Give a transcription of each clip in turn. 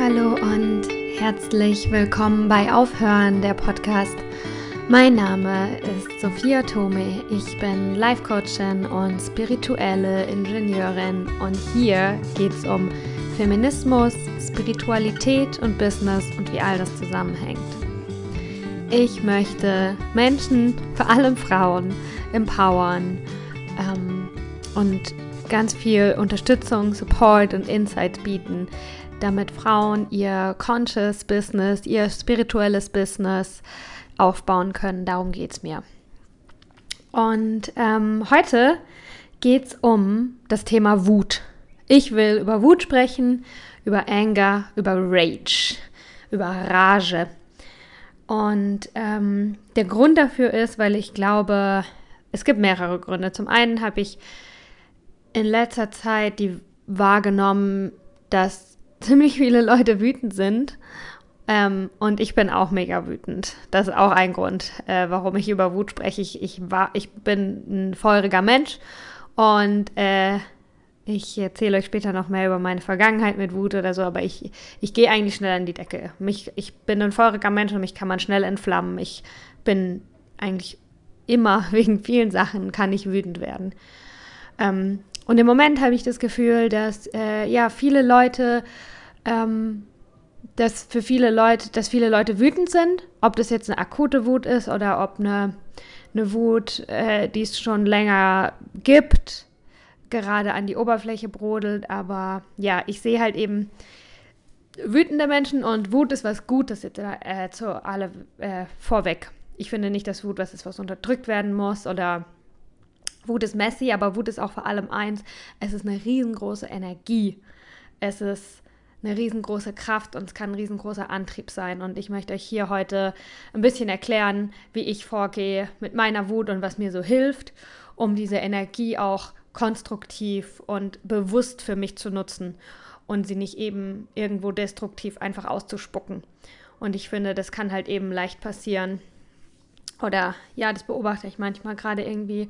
Hallo und herzlich willkommen bei Aufhören, der Podcast. Mein Name ist Sophia Tome. Ich bin Life Coachin und spirituelle Ingenieurin und hier geht es um Feminismus, Spiritualität und Business und wie all das zusammenhängt. Ich möchte Menschen, vor allem Frauen, empowern ähm, und ganz viel Unterstützung, Support und Insight bieten, damit Frauen ihr Conscious Business, ihr spirituelles Business aufbauen können. Darum geht es mir. Und ähm, heute geht es um das Thema Wut. Ich will über Wut sprechen, über Anger, über Rage, über Rage. Und ähm, der Grund dafür ist, weil ich glaube, es gibt mehrere Gründe. Zum einen habe ich in letzter Zeit die wahrgenommen, dass ziemlich viele Leute wütend sind. Ähm, und ich bin auch mega wütend. Das ist auch ein Grund, äh, warum ich über Wut spreche. Ich, ich, war, ich bin ein feuriger Mensch und äh, ich erzähle euch später noch mehr über meine Vergangenheit mit Wut oder so, aber ich, ich gehe eigentlich schnell an die Decke. Mich, ich bin ein feuriger Mensch und mich kann man schnell entflammen. Ich bin eigentlich immer wegen vielen Sachen kann ich wütend werden. Ähm, und im Moment habe ich das Gefühl, dass äh, ja viele Leute, ähm, dass für viele Leute, dass viele Leute wütend sind, ob das jetzt eine akute Wut ist oder ob eine, eine Wut, äh, die es schon länger gibt, gerade an die Oberfläche brodelt. Aber ja, ich sehe halt eben wütende Menschen und Wut ist was Gutes jetzt äh, zu alle äh, vorweg. Ich finde nicht, dass Wut was ist, was unterdrückt werden muss oder Wut ist messy, aber Wut ist auch vor allem eins, es ist eine riesengroße Energie. Es ist eine riesengroße Kraft und es kann ein riesengroßer Antrieb sein. Und ich möchte euch hier heute ein bisschen erklären, wie ich vorgehe mit meiner Wut und was mir so hilft, um diese Energie auch konstruktiv und bewusst für mich zu nutzen und sie nicht eben irgendwo destruktiv einfach auszuspucken. Und ich finde, das kann halt eben leicht passieren. Oder ja, das beobachte ich manchmal gerade irgendwie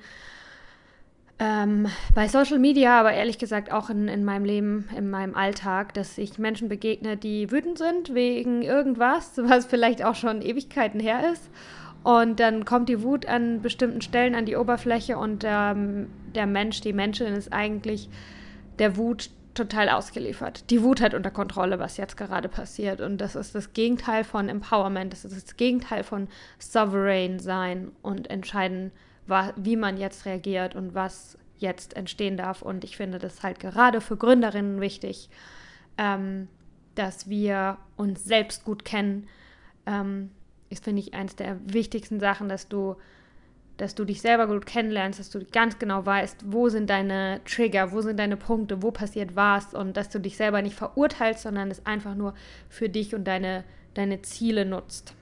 ähm, bei Social Media, aber ehrlich gesagt auch in, in meinem Leben, in meinem Alltag, dass ich Menschen begegne, die wütend sind wegen irgendwas, was vielleicht auch schon Ewigkeiten her ist. Und dann kommt die Wut an bestimmten Stellen an die Oberfläche und ähm, der Mensch, die Menschin ist eigentlich der Wut total ausgeliefert. Die Wut hat unter Kontrolle, was jetzt gerade passiert. Und das ist das Gegenteil von Empowerment, das ist das Gegenteil von Sovereign sein und entscheiden, wie man jetzt reagiert und was jetzt entstehen darf. Und ich finde das halt gerade für Gründerinnen wichtig, ähm, dass wir uns selbst gut kennen. Ähm, ist, finde ich, eines der wichtigsten Sachen, dass du, dass du dich selber gut kennenlernst, dass du ganz genau weißt, wo sind deine Trigger, wo sind deine Punkte, wo passiert was und dass du dich selber nicht verurteilst, sondern es einfach nur für dich und deine, deine Ziele nutzt.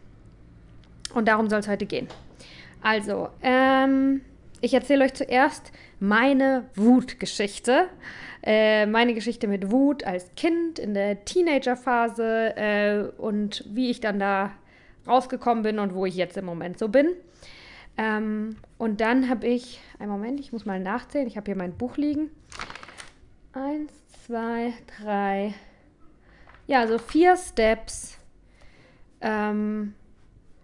Und darum soll es heute gehen. Also, ähm, ich erzähle euch zuerst meine Wutgeschichte. Äh, meine Geschichte mit Wut als Kind in der Teenagerphase äh, und wie ich dann da rausgekommen bin und wo ich jetzt im Moment so bin. Ähm, und dann habe ich, einen Moment, ich muss mal nachzählen, ich habe hier mein Buch liegen. Eins, zwei, drei, ja, so vier Steps. Ähm,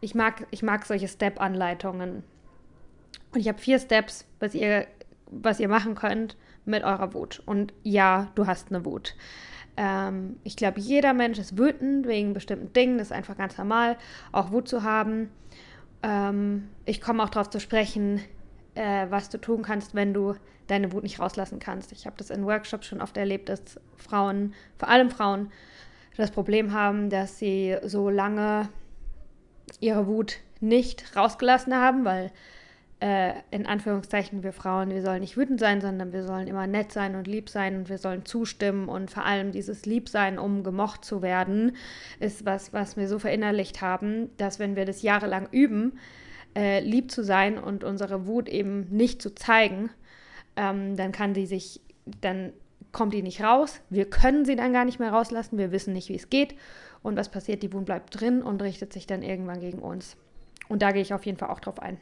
ich mag, ich mag solche Step-Anleitungen. Und ich habe vier Steps, was ihr, was ihr machen könnt mit eurer Wut. Und ja, du hast eine Wut. Ähm, ich glaube, jeder Mensch ist wütend wegen bestimmten Dingen. Das ist einfach ganz normal, auch Wut zu haben. Ähm, ich komme auch darauf zu sprechen, äh, was du tun kannst, wenn du deine Wut nicht rauslassen kannst. Ich habe das in Workshops schon oft erlebt, dass Frauen, vor allem Frauen, das Problem haben, dass sie so lange ihre Wut nicht rausgelassen haben, weil äh, in Anführungszeichen wir Frauen, wir sollen nicht wütend sein, sondern wir sollen immer nett sein und lieb sein und wir sollen zustimmen und vor allem dieses Liebsein, um gemocht zu werden, ist was, was wir so verinnerlicht haben, dass wenn wir das jahrelang üben, äh, lieb zu sein und unsere Wut eben nicht zu zeigen, ähm, dann kann sie sich, dann kommt die nicht raus. Wir können sie dann gar nicht mehr rauslassen. Wir wissen nicht, wie es geht. Und was passiert? Die Wunde bleibt drin und richtet sich dann irgendwann gegen uns. Und da gehe ich auf jeden Fall auch drauf ein.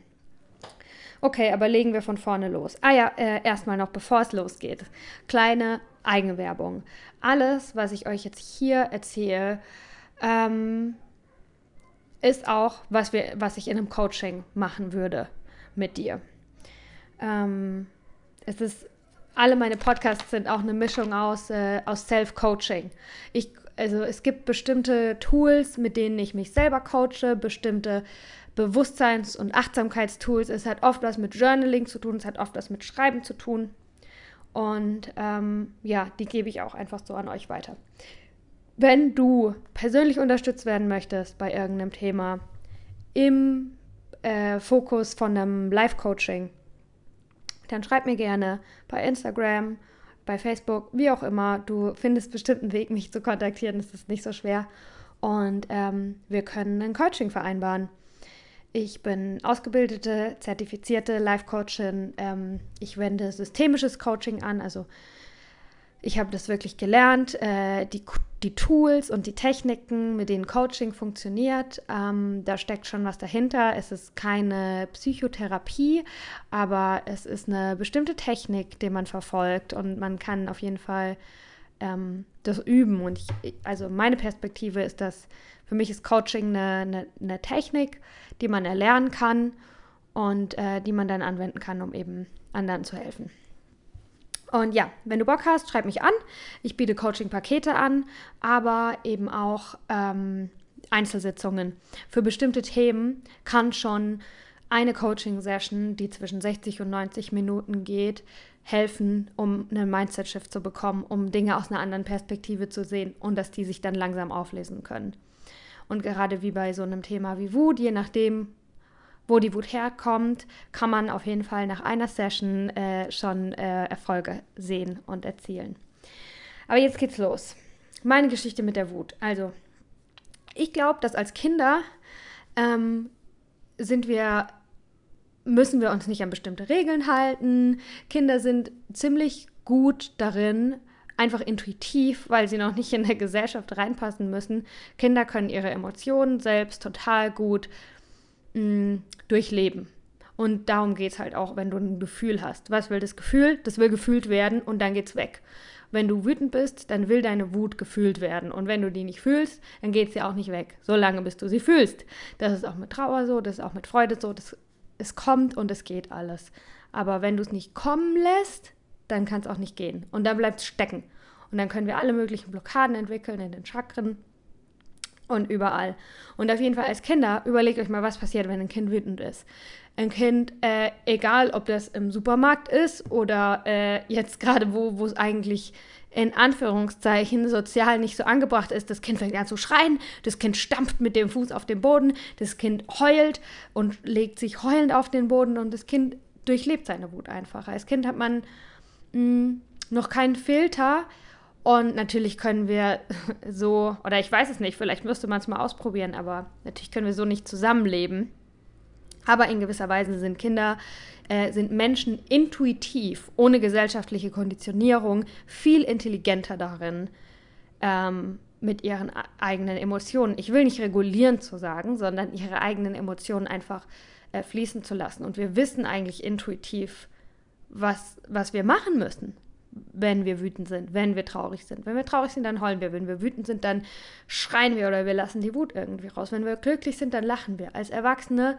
Okay, aber legen wir von vorne los. Ah ja, äh, erstmal noch, bevor es losgeht. Kleine Eigenwerbung. Alles, was ich euch jetzt hier erzähle, ähm, ist auch, was, wir, was ich in einem Coaching machen würde mit dir. Ähm, es ist, alle meine Podcasts sind auch eine Mischung aus, äh, aus Self-Coaching. Ich, also es gibt bestimmte Tools, mit denen ich mich selber coache, bestimmte Bewusstseins- und Achtsamkeitstools. Es hat oft was mit Journaling zu tun, es hat oft was mit Schreiben zu tun. Und ähm, ja, die gebe ich auch einfach so an euch weiter. Wenn du persönlich unterstützt werden möchtest bei irgendeinem Thema im äh, Fokus von einem Live-Coaching, dann schreib mir gerne bei Instagram, bei Facebook, wie auch immer. Du findest bestimmt einen Weg, mich zu kontaktieren. Das ist nicht so schwer. Und ähm, wir können ein Coaching vereinbaren. Ich bin ausgebildete, zertifizierte Life-Coachin. Ähm, ich wende systemisches Coaching an. Also ich habe das wirklich gelernt, äh, die, die Tools und die Techniken, mit denen Coaching funktioniert. Ähm, da steckt schon was dahinter. Es ist keine Psychotherapie, aber es ist eine bestimmte Technik, die man verfolgt und man kann auf jeden Fall ähm, das üben. Und ich, also meine Perspektive ist, dass für mich ist Coaching eine, eine, eine Technik, die man erlernen kann und äh, die man dann anwenden kann, um eben anderen zu helfen. Und ja, wenn du Bock hast, schreib mich an. Ich biete Coaching-Pakete an, aber eben auch ähm, Einzelsitzungen. Für bestimmte Themen kann schon eine Coaching-Session, die zwischen 60 und 90 Minuten geht, helfen, um einen Mindset-Shift zu bekommen, um Dinge aus einer anderen Perspektive zu sehen und dass die sich dann langsam auflesen können. Und gerade wie bei so einem Thema wie Wut, je nachdem, wo die Wut herkommt, kann man auf jeden Fall nach einer Session äh, schon äh, Erfolge sehen und erzielen. Aber jetzt geht's los. Meine Geschichte mit der Wut. Also, ich glaube, dass als Kinder ähm, sind wir müssen wir uns nicht an bestimmte Regeln halten. Kinder sind ziemlich gut darin, einfach intuitiv, weil sie noch nicht in der Gesellschaft reinpassen müssen. Kinder können ihre Emotionen selbst total gut mh, mm, durchleben. Und darum geht es halt auch, wenn du ein Gefühl hast. Was will das Gefühl? Das will gefühlt werden und dann geht's weg. Wenn du wütend bist, dann will deine Wut gefühlt werden. Und wenn du die nicht fühlst, dann geht sie auch nicht weg. Solange bis du sie fühlst. Das ist auch mit Trauer so, das ist auch mit Freude so. Das, es kommt und es geht alles. Aber wenn du es nicht kommen lässt, dann kann es auch nicht gehen. Und dann bleibt es stecken. Und dann können wir alle möglichen Blockaden entwickeln in den Chakren und überall. Und auf jeden Fall als Kinder, überlegt euch mal, was passiert, wenn ein Kind wütend ist. Ein Kind, äh, egal ob das im Supermarkt ist oder äh, jetzt gerade wo, wo es eigentlich in Anführungszeichen sozial nicht so angebracht ist, das Kind fängt an zu schreien, das Kind stampft mit dem Fuß auf den Boden, das Kind heult und legt sich heulend auf den Boden und das Kind durchlebt seine Wut einfach. Als Kind hat man mh, mm, noch keinen Filter und natürlich können wir so, oder ich weiß es nicht, vielleicht müsste man es mal ausprobieren, aber natürlich können wir so nicht zusammenleben. Aber in gewisser Weise sind Kinder, äh, sind Menschen intuitiv, ohne gesellschaftliche Konditionierung, viel intelligenter darin, ähm, mit ihren eigenen Emotionen, ich will nicht regulieren zu sagen, sondern ihre eigenen Emotionen einfach äh, fließen zu lassen. Und wir wissen eigentlich intuitiv, was, was wir machen müssen wenn wir wütend sind, wenn wir traurig sind. Wenn wir traurig sind, dann heulen wir. Wenn wir wütend sind, dann schreien wir oder wir lassen die Wut irgendwie raus. Wenn wir glücklich sind, dann lachen wir. Als Erwachsene,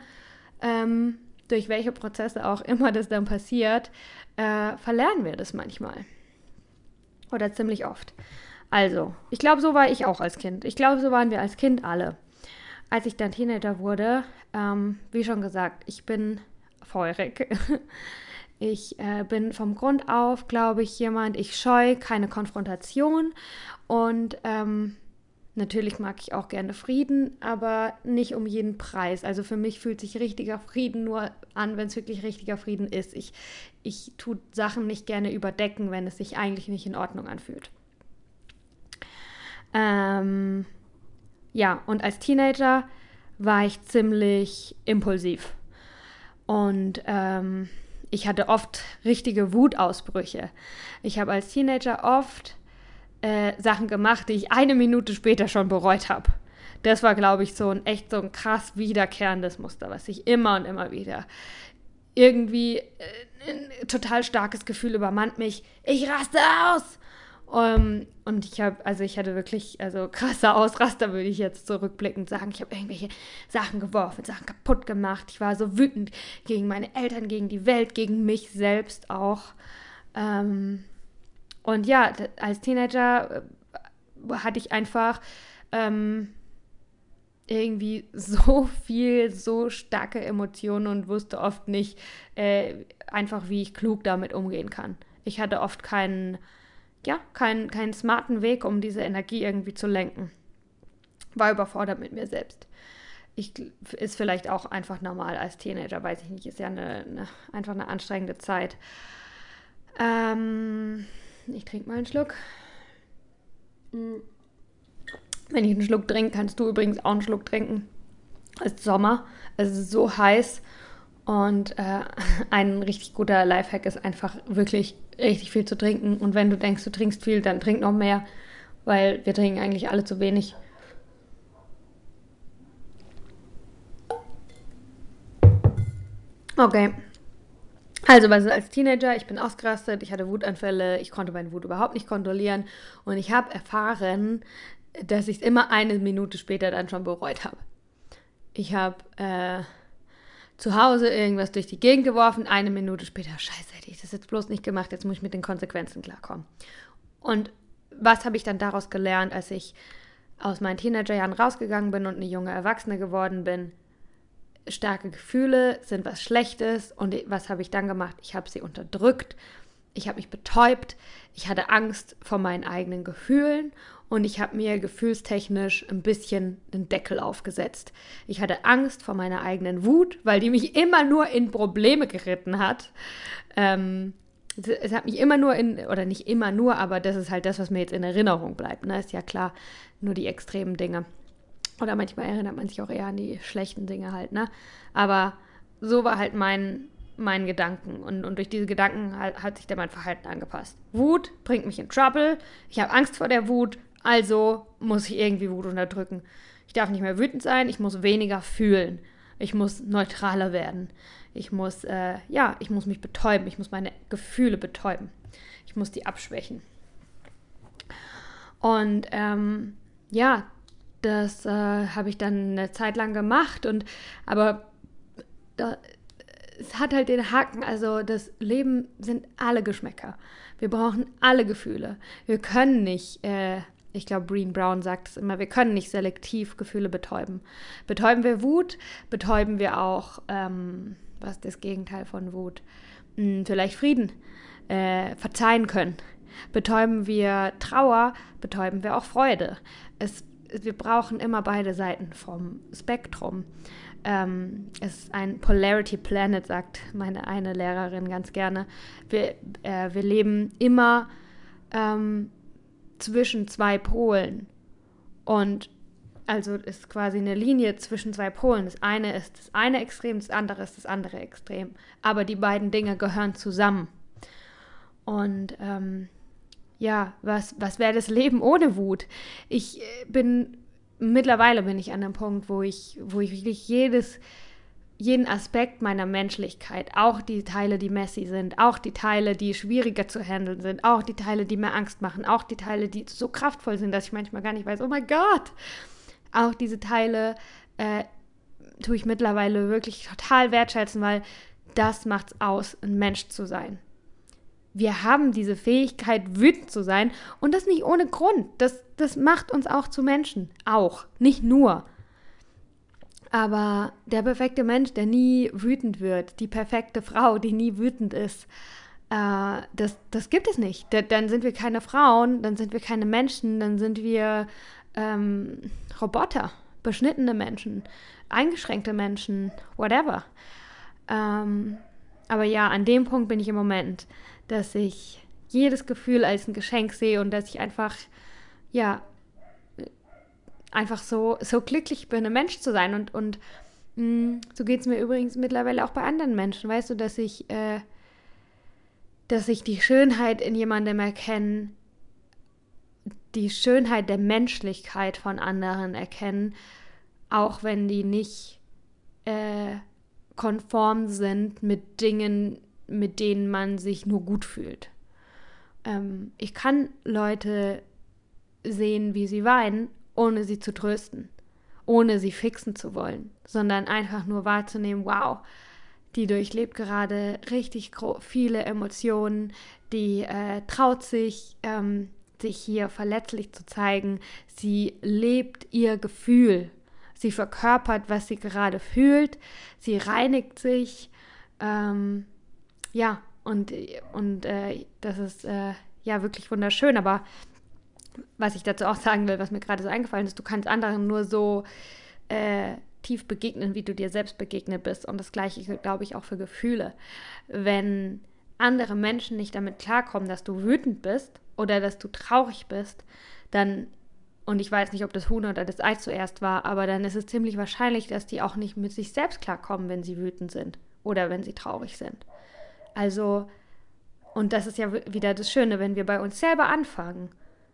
ähm, durch welche Prozesse auch immer das dann passiert, äh, verlernen wir das manchmal. Oder ziemlich oft. Also, ich glaube, so war ich auch als Kind. Ich glaube, so waren wir als Kind alle. Als ich dann Teenager wurde, ähm, wie schon gesagt, ich bin feurig. Ich äh, bin vom Grund auf, glaube ich, jemand, ich scheue keine Konfrontation und ähm, natürlich mag ich auch gerne Frieden, aber nicht um jeden Preis. Also für mich fühlt sich richtiger Frieden nur an, wenn es wirklich richtiger Frieden ist. Ich, ich tue Sachen nicht gerne überdecken, wenn es sich eigentlich nicht in Ordnung anfühlt. Ähm, ja, und als Teenager war ich ziemlich impulsiv. Und ähm, ich hatte oft richtige Wutausbrüche. Ich habe als Teenager oft äh, Sachen gemacht, die ich eine Minute später schon bereut habe. Das war, glaube ich, so ein echt so ein krass wiederkehrendes Muster, was ich immer und immer wieder irgendwie äh, ein total starkes Gefühl übermannt mich. Ich raste aus! Um, ähm, und ich habe, also ich hatte wirklich, also krasser Ausraster, würde ich jetzt zurückblickend sagen. Ich habe irgendwelche Sachen geworfen, Sachen kaputt gemacht. Ich war so wütend gegen meine Eltern, gegen die Welt, gegen mich selbst auch. Ähm, und ja, als Teenager äh, hatte ich einfach ähm, irgendwie so viel, so starke Emotionen und wusste oft nicht äh, einfach, wie ich klug damit umgehen kann. Ich hatte oft keinen ja, keinen, keinen smarten Weg, um diese Energie irgendwie zu lenken. War überfordert mit mir selbst. Ich, ist vielleicht auch einfach normal als Teenager, weiß ich nicht, ist ja eine, eine einfach eine anstrengende Zeit. Ähm, ich trinke mal einen Schluck. Hm. Wenn ich einen Schluck trinke, kannst du übrigens auch einen Schluck trinken. Es ist Sommer, es ist so heiß und äh, ein richtig guter Lifehack ist einfach wirklich richtig viel zu trinken. Und wenn du denkst, du trinkst viel, dann trink noch mehr, weil wir trinken eigentlich alle zu wenig. Okay. Also, was als Teenager, ich bin ausgerastet, ich hatte Wutanfälle, ich konnte meine Wut überhaupt nicht kontrollieren und ich habe erfahren, dass ich es immer eine Minute später dann schon bereut habe. Ich habe äh, zu Hause irgendwas durch die Gegend geworfen, eine Minute später, scheiße, hätte ich das jetzt bloß nicht gemacht, jetzt muss ich mit den Konsequenzen klarkommen. Und was habe ich dann daraus gelernt, als ich aus meinen Teenagerjahren rausgegangen bin und eine junge Erwachsene geworden bin? Starke Gefühle sind was Schlechtes und was habe ich dann gemacht? Ich habe sie unterdrückt, ich habe mich betäubt, ich hatte Angst vor meinen eigenen Gefühlen und ich habe mir gefühlstechnisch ein bisschen den Deckel aufgesetzt. Ich hatte Angst vor meiner eigenen Wut, weil die mich immer nur in Probleme geritten hat. Ähm, es hat mich immer nur in, oder nicht immer nur, aber das ist halt das, was mir jetzt in Erinnerung bleibt. Ne? Ist ja klar, nur die extremen Dinge. Oder manchmal erinnert man sich auch eher an die schlechten Dinge halt, ne? Aber so war halt mein, mein Gedanken. Und, und durch diese Gedanken hat, hat sich dann mein Verhalten angepasst. Wut bringt mich in Trouble. Ich habe Angst vor der Wut. Also muss ich irgendwie Wut unterdrücken. Ich darf nicht mehr wütend sein, ich muss weniger fühlen. Ich muss neutraler werden. Ich muss, äh, ja, ich muss mich betäuben. Ich muss meine Gefühle betäuben. Ich muss die abschwächen. Und ähm, ja, das äh, habe ich dann eine Zeit lang gemacht. Und aber da, es hat halt den Haken. Also das Leben sind alle Geschmäcker. Wir brauchen alle Gefühle. Wir können nicht äh, ich glaube, Breen Brown sagt es immer, wir können nicht selektiv Gefühle betäuben. Betäuben wir Wut, betäuben wir auch, ähm, was ist das Gegenteil von Wut? Hm, vielleicht Frieden, äh, verzeihen können. Betäuben wir Trauer, betäuben wir auch Freude. Es, wir brauchen immer beide Seiten vom Spektrum. Ähm, es ist ein Polarity Planet, sagt meine eine Lehrerin ganz gerne. Wir, äh, wir leben immer ähm, zwischen zwei Polen. Und also ist quasi eine Linie zwischen zwei Polen. Das eine ist das eine Extrem, das andere ist das andere Extrem. Aber die beiden Dinge gehören zusammen. Und ähm, ja, was, was wäre das Leben ohne Wut? Ich äh, bin, mittlerweile bin ich an einem Punkt, wo ich, wo ich wirklich jedes, jeden Aspekt meiner Menschlichkeit, auch die Teile, die messy sind, auch die Teile, die schwieriger zu handeln sind, auch die Teile, die mir Angst machen, auch die Teile, die so kraftvoll sind, dass ich manchmal gar nicht weiß, oh mein Gott, auch diese Teile äh, tue ich mittlerweile wirklich total wertschätzen, weil das macht's aus, ein Mensch zu sein. Wir haben diese Fähigkeit, wütend zu sein und das nicht ohne Grund. Das, das macht uns auch zu Menschen. Auch, nicht nur. Aber der perfekte Mensch, der nie wütend wird, die perfekte Frau, die nie wütend ist, äh, das, das gibt es nicht. Dann sind wir keine Frauen, dann sind wir keine Menschen, dann sind wir ähm, Roboter, beschnittene Menschen, eingeschränkte Menschen, whatever. Ähm, aber ja, an dem Punkt bin ich im Moment, dass ich jedes Gefühl als ein Geschenk sehe und dass ich einfach, ja, einfach so, so glücklich bin, ein Mensch zu sein. Und, und mh, mm, so geht es mir übrigens mittlerweile auch bei anderen Menschen. Weißt du, dass ich, äh, dass ich die Schönheit in jemandem erkenne, die Schönheit der Menschlichkeit von anderen erkennen, auch wenn die nicht äh, konform sind mit Dingen, mit denen man sich nur gut fühlt. Ähm, ich kann Leute sehen, wie sie weinen, ohne sie zu trösten, ohne sie fixen zu wollen, sondern einfach nur wahrzunehmen, wow, die durchlebt gerade richtig viele Emotionen, die äh, traut sich, ähm, sich hier verletzlich zu zeigen, sie lebt ihr Gefühl, sie verkörpert, was sie gerade fühlt, sie reinigt sich, ähm, ja, und, und äh, das ist äh, ja wirklich wunderschön, aber was ich dazu auch sagen will, was mir gerade so eingefallen ist, du kannst anderen nur so äh, tief begegnen, wie du dir selbst begegnet bist. Und das gleiche glaube ich auch für Gefühle. Wenn andere Menschen nicht damit klarkommen, dass du wütend bist oder dass du traurig bist, dann, und ich weiß nicht, ob das Huhn oder das Ei zuerst war, aber dann ist es ziemlich wahrscheinlich, dass die auch nicht mit sich selbst klarkommen, wenn sie wütend sind oder wenn sie traurig sind. Also, und das ist ja wieder das Schöne, wenn wir bei uns selber anfangen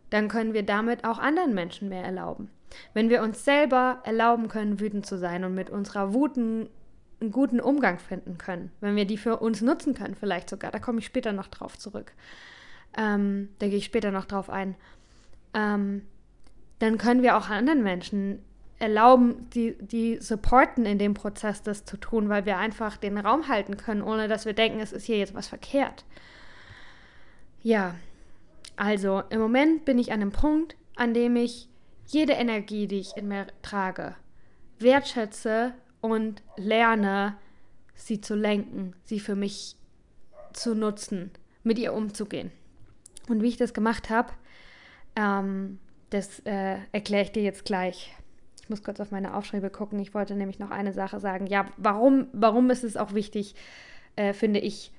dann können wir damit auch anderen Menschen mehr erlauben. Wenn wir uns selber erlauben können, wütend zu sein und mit unserer Wut einen, guten Umgang finden können, wenn wir die für uns nutzen können, vielleicht sogar, da komme ich später noch drauf zurück, ähm, da gehe ich später noch drauf ein, ähm, dann können wir auch anderen Menschen erlauben, die, die supporten in dem Prozess, das zu tun, weil wir einfach den Raum halten können, ohne dass wir denken, es ist hier jetzt was verkehrt. Ja, also im Moment bin ich an einem Punkt, an dem ich jede Energie, die ich in mir trage, wertschätze und lerne, sie zu lenken, sie für mich zu nutzen, mit ihr umzugehen. Und wie ich das gemacht habe, ähm, das äh, erkläre ich dir jetzt gleich. Ich muss kurz auf meine Aufschriebe gucken. Ich wollte nämlich noch eine Sache sagen. Ja, warum, warum ist es auch wichtig, äh, finde ich,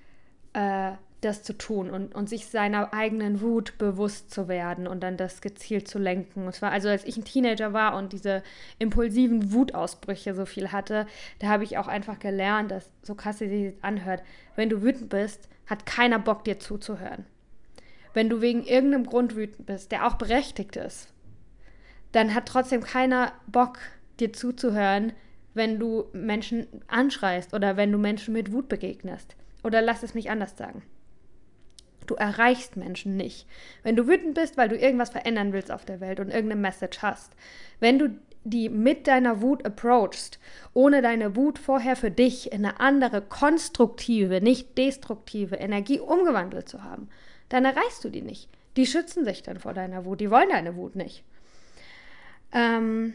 äh, das zu tun und, und sich seiner eigenen Wut bewusst zu werden und dann das gezielt zu lenken. Und zwar, also als ich ein Teenager war und diese impulsiven Wutausbrüche so viel hatte, da habe ich auch einfach gelernt, dass, so krass sie sich anhört, wenn du wütend bist, hat keiner Bock, dir zuzuhören. Wenn du wegen irgendeinem Grund wütend bist, der auch berechtigt ist, dann hat trotzdem keiner Bock, dir zuzuhören, wenn du Menschen anschreist oder wenn du Menschen mit Wut begegnest. Oder lass es mich anders sagen. Du erreichst Menschen nicht. Wenn du wütend bist, weil du irgendwas verändern willst auf der Welt und irgendeine Message hast, wenn du die mit deiner Wut approachst, ohne deine Wut vorher für dich in eine andere konstruktive, nicht destruktive Energie umgewandelt zu haben, dann erreichst du die nicht. Die schützen sich dann vor deiner Wut, die wollen deine Wut nicht. Ähm,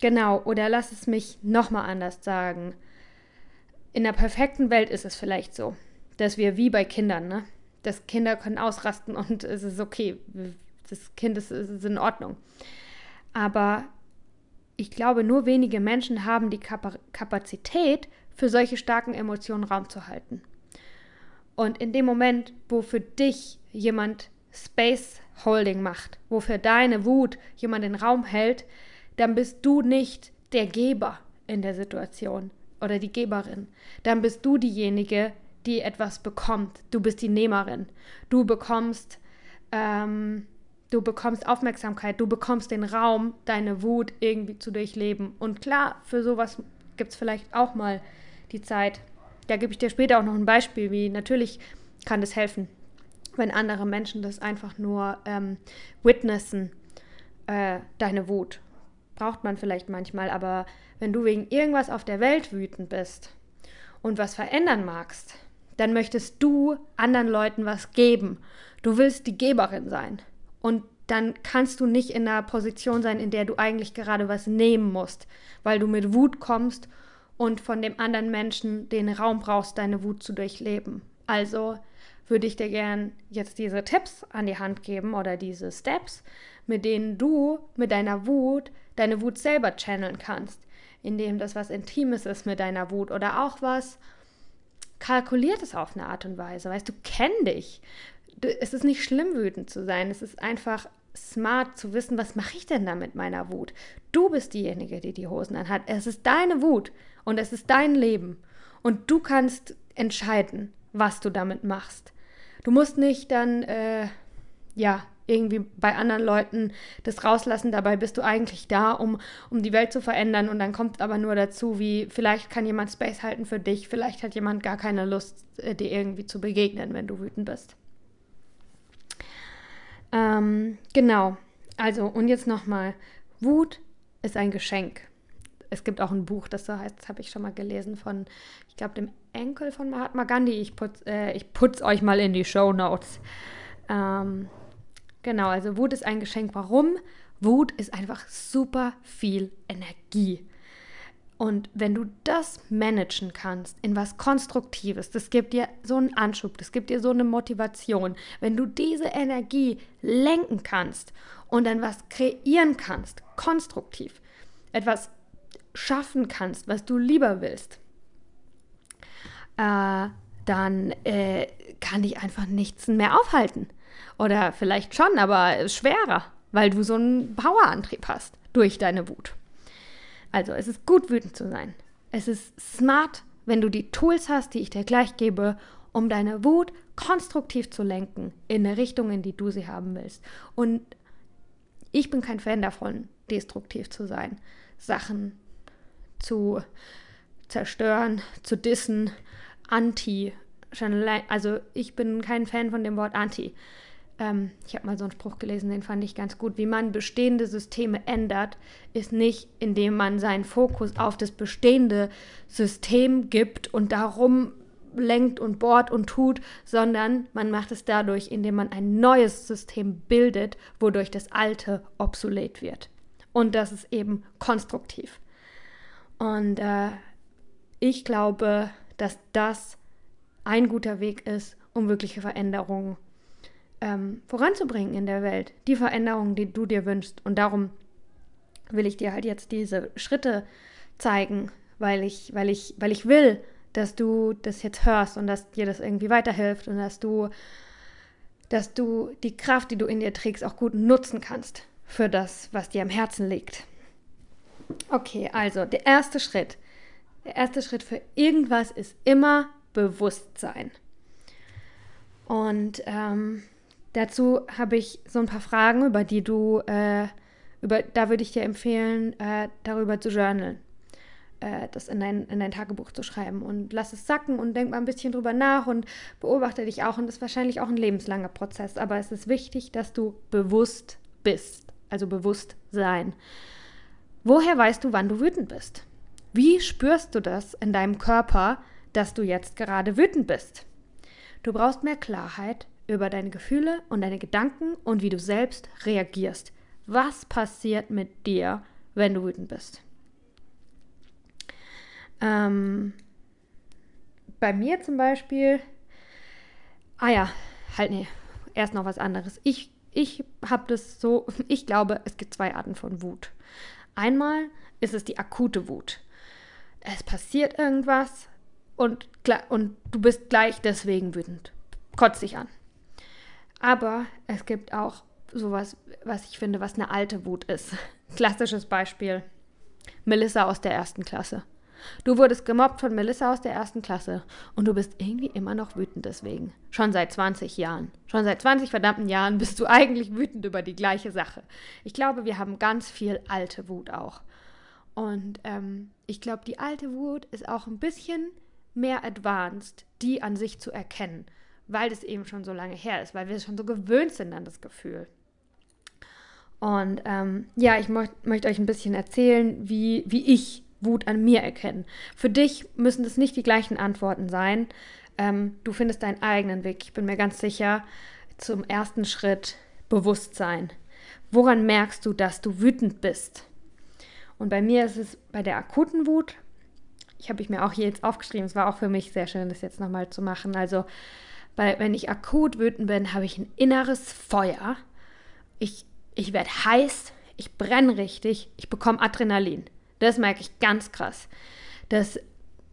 genau, oder lass es mich nochmal anders sagen. In der perfekten Welt ist es vielleicht so, dass wir wie bei Kindern, ne? Dass Kinder können ausrasten und es ist okay. Das Kind ist, ist in Ordnung. Aber ich glaube, nur wenige Menschen haben die Kapazität, für solche starken Emotionen Raum zu halten. Und in dem Moment, wo für dich jemand Space Holding macht, wo für deine Wut jemand den Raum hält, dann bist du nicht der Geber in der Situation oder die Geberin. Dann bist du diejenige, die etwas bekommt. Du bist die Nehmerin. Du bekommst, ähm, du bekommst Aufmerksamkeit, du bekommst den Raum, deine Wut irgendwie zu durchleben. Und klar, für sowas gibt es vielleicht auch mal die Zeit. Da gebe ich dir später auch noch ein Beispiel, wie natürlich kann das helfen, wenn andere Menschen das einfach nur ähm, witnessen, äh, deine Wut. Braucht man vielleicht manchmal, aber wenn du wegen irgendwas auf der Welt wütend bist und was verändern magst, dann möchtest du anderen Leuten was geben. Du willst die Geberin sein. Und dann kannst du nicht in einer Position sein, in der du eigentlich gerade was nehmen musst, weil du mit Wut kommst und von dem anderen Menschen den Raum brauchst, deine Wut zu durchleben. Also würde ich dir gern jetzt diese Tipps an die Hand geben oder diese Steps, mit denen du mit deiner Wut deine Wut selber channeln kannst, indem das was Intimes ist mit deiner Wut oder auch was, kalkuliert es auf eine Art und Weise. Weißt du, kenn dich. Du, es ist nicht schlimm, wütend zu sein. Es ist einfach smart zu wissen, was mache ich denn da mit meiner Wut? Du bist diejenige, die die Hosen anhat. Es ist deine Wut und es ist dein Leben. Und du kannst entscheiden, was du damit machst. Du musst nicht dann, äh, ja, irgendwie bei anderen Leuten das rauslassen. Dabei bist du eigentlich da, um, um die Welt zu verändern. Und dann kommt aber nur dazu, wie vielleicht kann jemand Space halten für dich, vielleicht hat jemand gar keine Lust, äh, dir irgendwie zu begegnen, wenn du wütend bist. Ähm, genau. Also, und jetzt nochmal. Wut ist ein Geschenk. Es gibt auch ein Buch, das so heißt, das habe ich schon mal gelesen von, ich glaube, dem Enkel von Mahatma Gandhi. Ich putz, äh, putz euch mal in die Show Notes. Ähm, genau, also Wut ist ein Geschenk. Warum? Wut ist einfach super viel Energie. Und wenn du das managen kannst in was Konstruktives, das gibt dir so einen Anschub, das gibt dir so eine Motivation. Wenn du diese Energie lenken kannst und dann was kreieren kannst, konstruktiv, etwas schaffen kannst, was du lieber willst, äh, dann äh, kann dich einfach nichts mehr aufhalten. Oder vielleicht schon, aber schwerer, weil du so einen Powerantrieb hast durch deine Wut. Also es ist gut, wütend zu sein. Es ist smart, wenn du die Tools hast, die ich dir gleich gebe, um deine Wut konstruktiv zu lenken in eine Richtung, in die du sie haben willst. Und ich bin kein Fan davon, destruktiv zu sein, Sachen zu zerstören, zu dissen, anti. Also ich bin kein Fan von dem Wort anti ähm, ich habe mal so einen Spruch gelesen, den fand ich ganz gut, wie man bestehende Systeme ändert, ist nicht, indem man seinen Fokus auf das bestehende System gibt und darum lenkt und bohrt und tut, sondern man macht es dadurch, indem man ein neues System bildet, wodurch das alte obsolet wird. Und das ist eben konstruktiv. Und äh, ich glaube, dass das ein guter Weg ist, um wirkliche Veränderungen ähm, voranzubringen in der Welt, die Veränderungen, die du dir wünschst. Und darum will ich dir halt jetzt diese Schritte zeigen, weil ich, weil ich, weil ich will, dass du das jetzt hörst und dass dir das irgendwie weiterhilft und dass du, dass du die Kraft, die du in dir trägst, auch gut nutzen kannst für das, was dir am Herzen liegt. Okay, also der erste Schritt. Der erste Schritt für irgendwas ist immer Bewusstsein. Und ähm, Dazu habe ich so ein paar Fragen, über die du, äh, über, da würde ich dir empfehlen, äh, darüber zu journalen, äh, das in dein, in dein Tagebuch zu schreiben und lass es sacken und denk mal ein bisschen drüber nach und beobachte dich auch und das ist wahrscheinlich auch ein lebenslanger Prozess, aber es ist wichtig, dass du bewusst bist, also bewusst sein. Woher weißt du, wann du wütend bist? Wie spürst du das in deinem Körper, dass du jetzt gerade wütend bist? Du brauchst mehr Klarheit über deine Gefühle und deine Gedanken und wie du selbst reagierst. Was passiert mit dir, wenn du wütend bist? Ähm, bei mir zum Beispiel, ah ja, halt nee, erst noch was anderes. Ich, ich habe das so, ich glaube, es gibt zwei Arten von Wut. Einmal ist es die akute Wut. Es passiert irgendwas und, und du bist gleich deswegen wütend. Kotzt dich an. Aber es gibt auch sowas, was ich finde, was eine alte Wut ist. Klassisches Beispiel. Melissa aus der ersten Klasse. Du wurdest gemobbt von Melissa aus der ersten Klasse und du bist irgendwie immer noch wütend deswegen. Schon seit 20 Jahren. Schon seit 20 verdammten Jahren bist du eigentlich wütend über die gleiche Sache. Ich glaube, wir haben ganz viel alte Wut auch. Und ähm, ich glaube, die alte Wut ist auch ein bisschen mehr advanced, die an sich zu erkennen weil das eben schon so lange her ist, weil wir schon so gewöhnt sind an das Gefühl. Und ähm, ja, ich möcht, möchte euch ein bisschen erzählen, wie, wie ich Wut an mir erkenne. Für dich müssen das nicht die gleichen Antworten sein. Ähm, du findest deinen eigenen Weg. Ich bin mir ganz sicher, zum ersten Schritt Bewusstsein. Woran merkst du, dass du wütend bist? Und bei mir ist es bei der akuten Wut, ich habe ich mir auch jetzt aufgeschrieben, es war auch für mich sehr schön, das jetzt nochmal zu machen. Also weil wenn ich akut wütend bin, habe ich ein inneres Feuer. Ich, ich werde heiß, ich brenne richtig, ich bekomme Adrenalin. Das merke ich ganz krass. Das,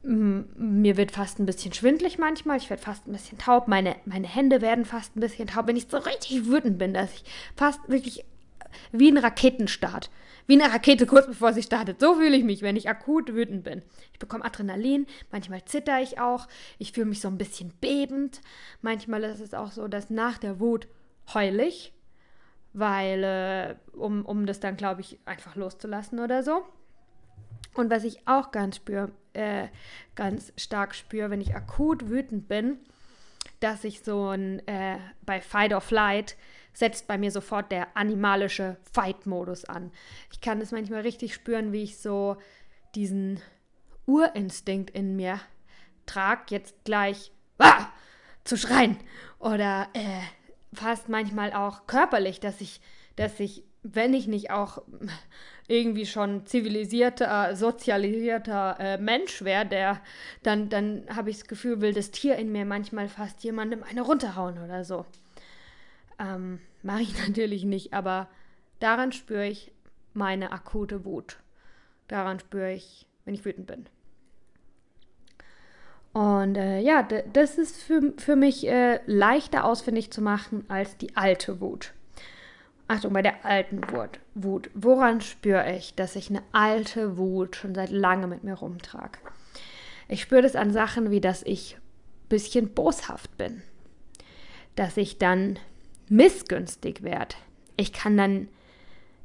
mir wird fast ein bisschen schwindlig manchmal, ich werde fast ein bisschen taub, meine, meine Hände werden fast ein bisschen taub, wenn ich so richtig wütend bin, dass ich fast wirklich wie ein Raketenstart wie eine Rakete kurz bevor sie startet. So fühle ich mich, wenn ich akut wütend bin. Ich bekomme Adrenalin, manchmal zitter ich auch, ich fühle mich so ein bisschen bebend. Manchmal ist es auch so, dass nach der Wut heul ich. weil, äh, um, um das dann, glaube ich, einfach loszulassen oder so. Und was ich auch ganz spür, äh, ganz stark spüre, wenn ich akut wütend bin, dass ich so ein, äh, bei Fight or Flight setzt bei mir sofort der animalische Fight-Modus an. Ich kann es manchmal richtig spüren, wie ich so diesen Urinstinkt in mir trage, jetzt gleich ah, zu schreien. Oder äh, fast manchmal auch körperlich, dass ich, dass ich, wenn ich nicht auch irgendwie schon zivilisierter, sozialisierter äh, Mensch wäre, der dann, dann habe ich das Gefühl, will das Tier in mir manchmal fast jemandem eine runterhauen oder so. Ähm, Mache ich natürlich nicht, aber daran spüre ich meine akute Wut. Daran spüre ich, wenn ich wütend bin. Und äh, ja, das ist für, für mich äh, leichter ausfindig zu machen als die alte Wut. Achtung, bei der alten Wut. Wut. Woran spüre ich, dass ich eine alte Wut schon seit langem mit mir rumtrage? Ich spüre das an Sachen wie, dass ich ein bisschen boshaft bin. Dass ich dann missgünstig werde. Ich kann dann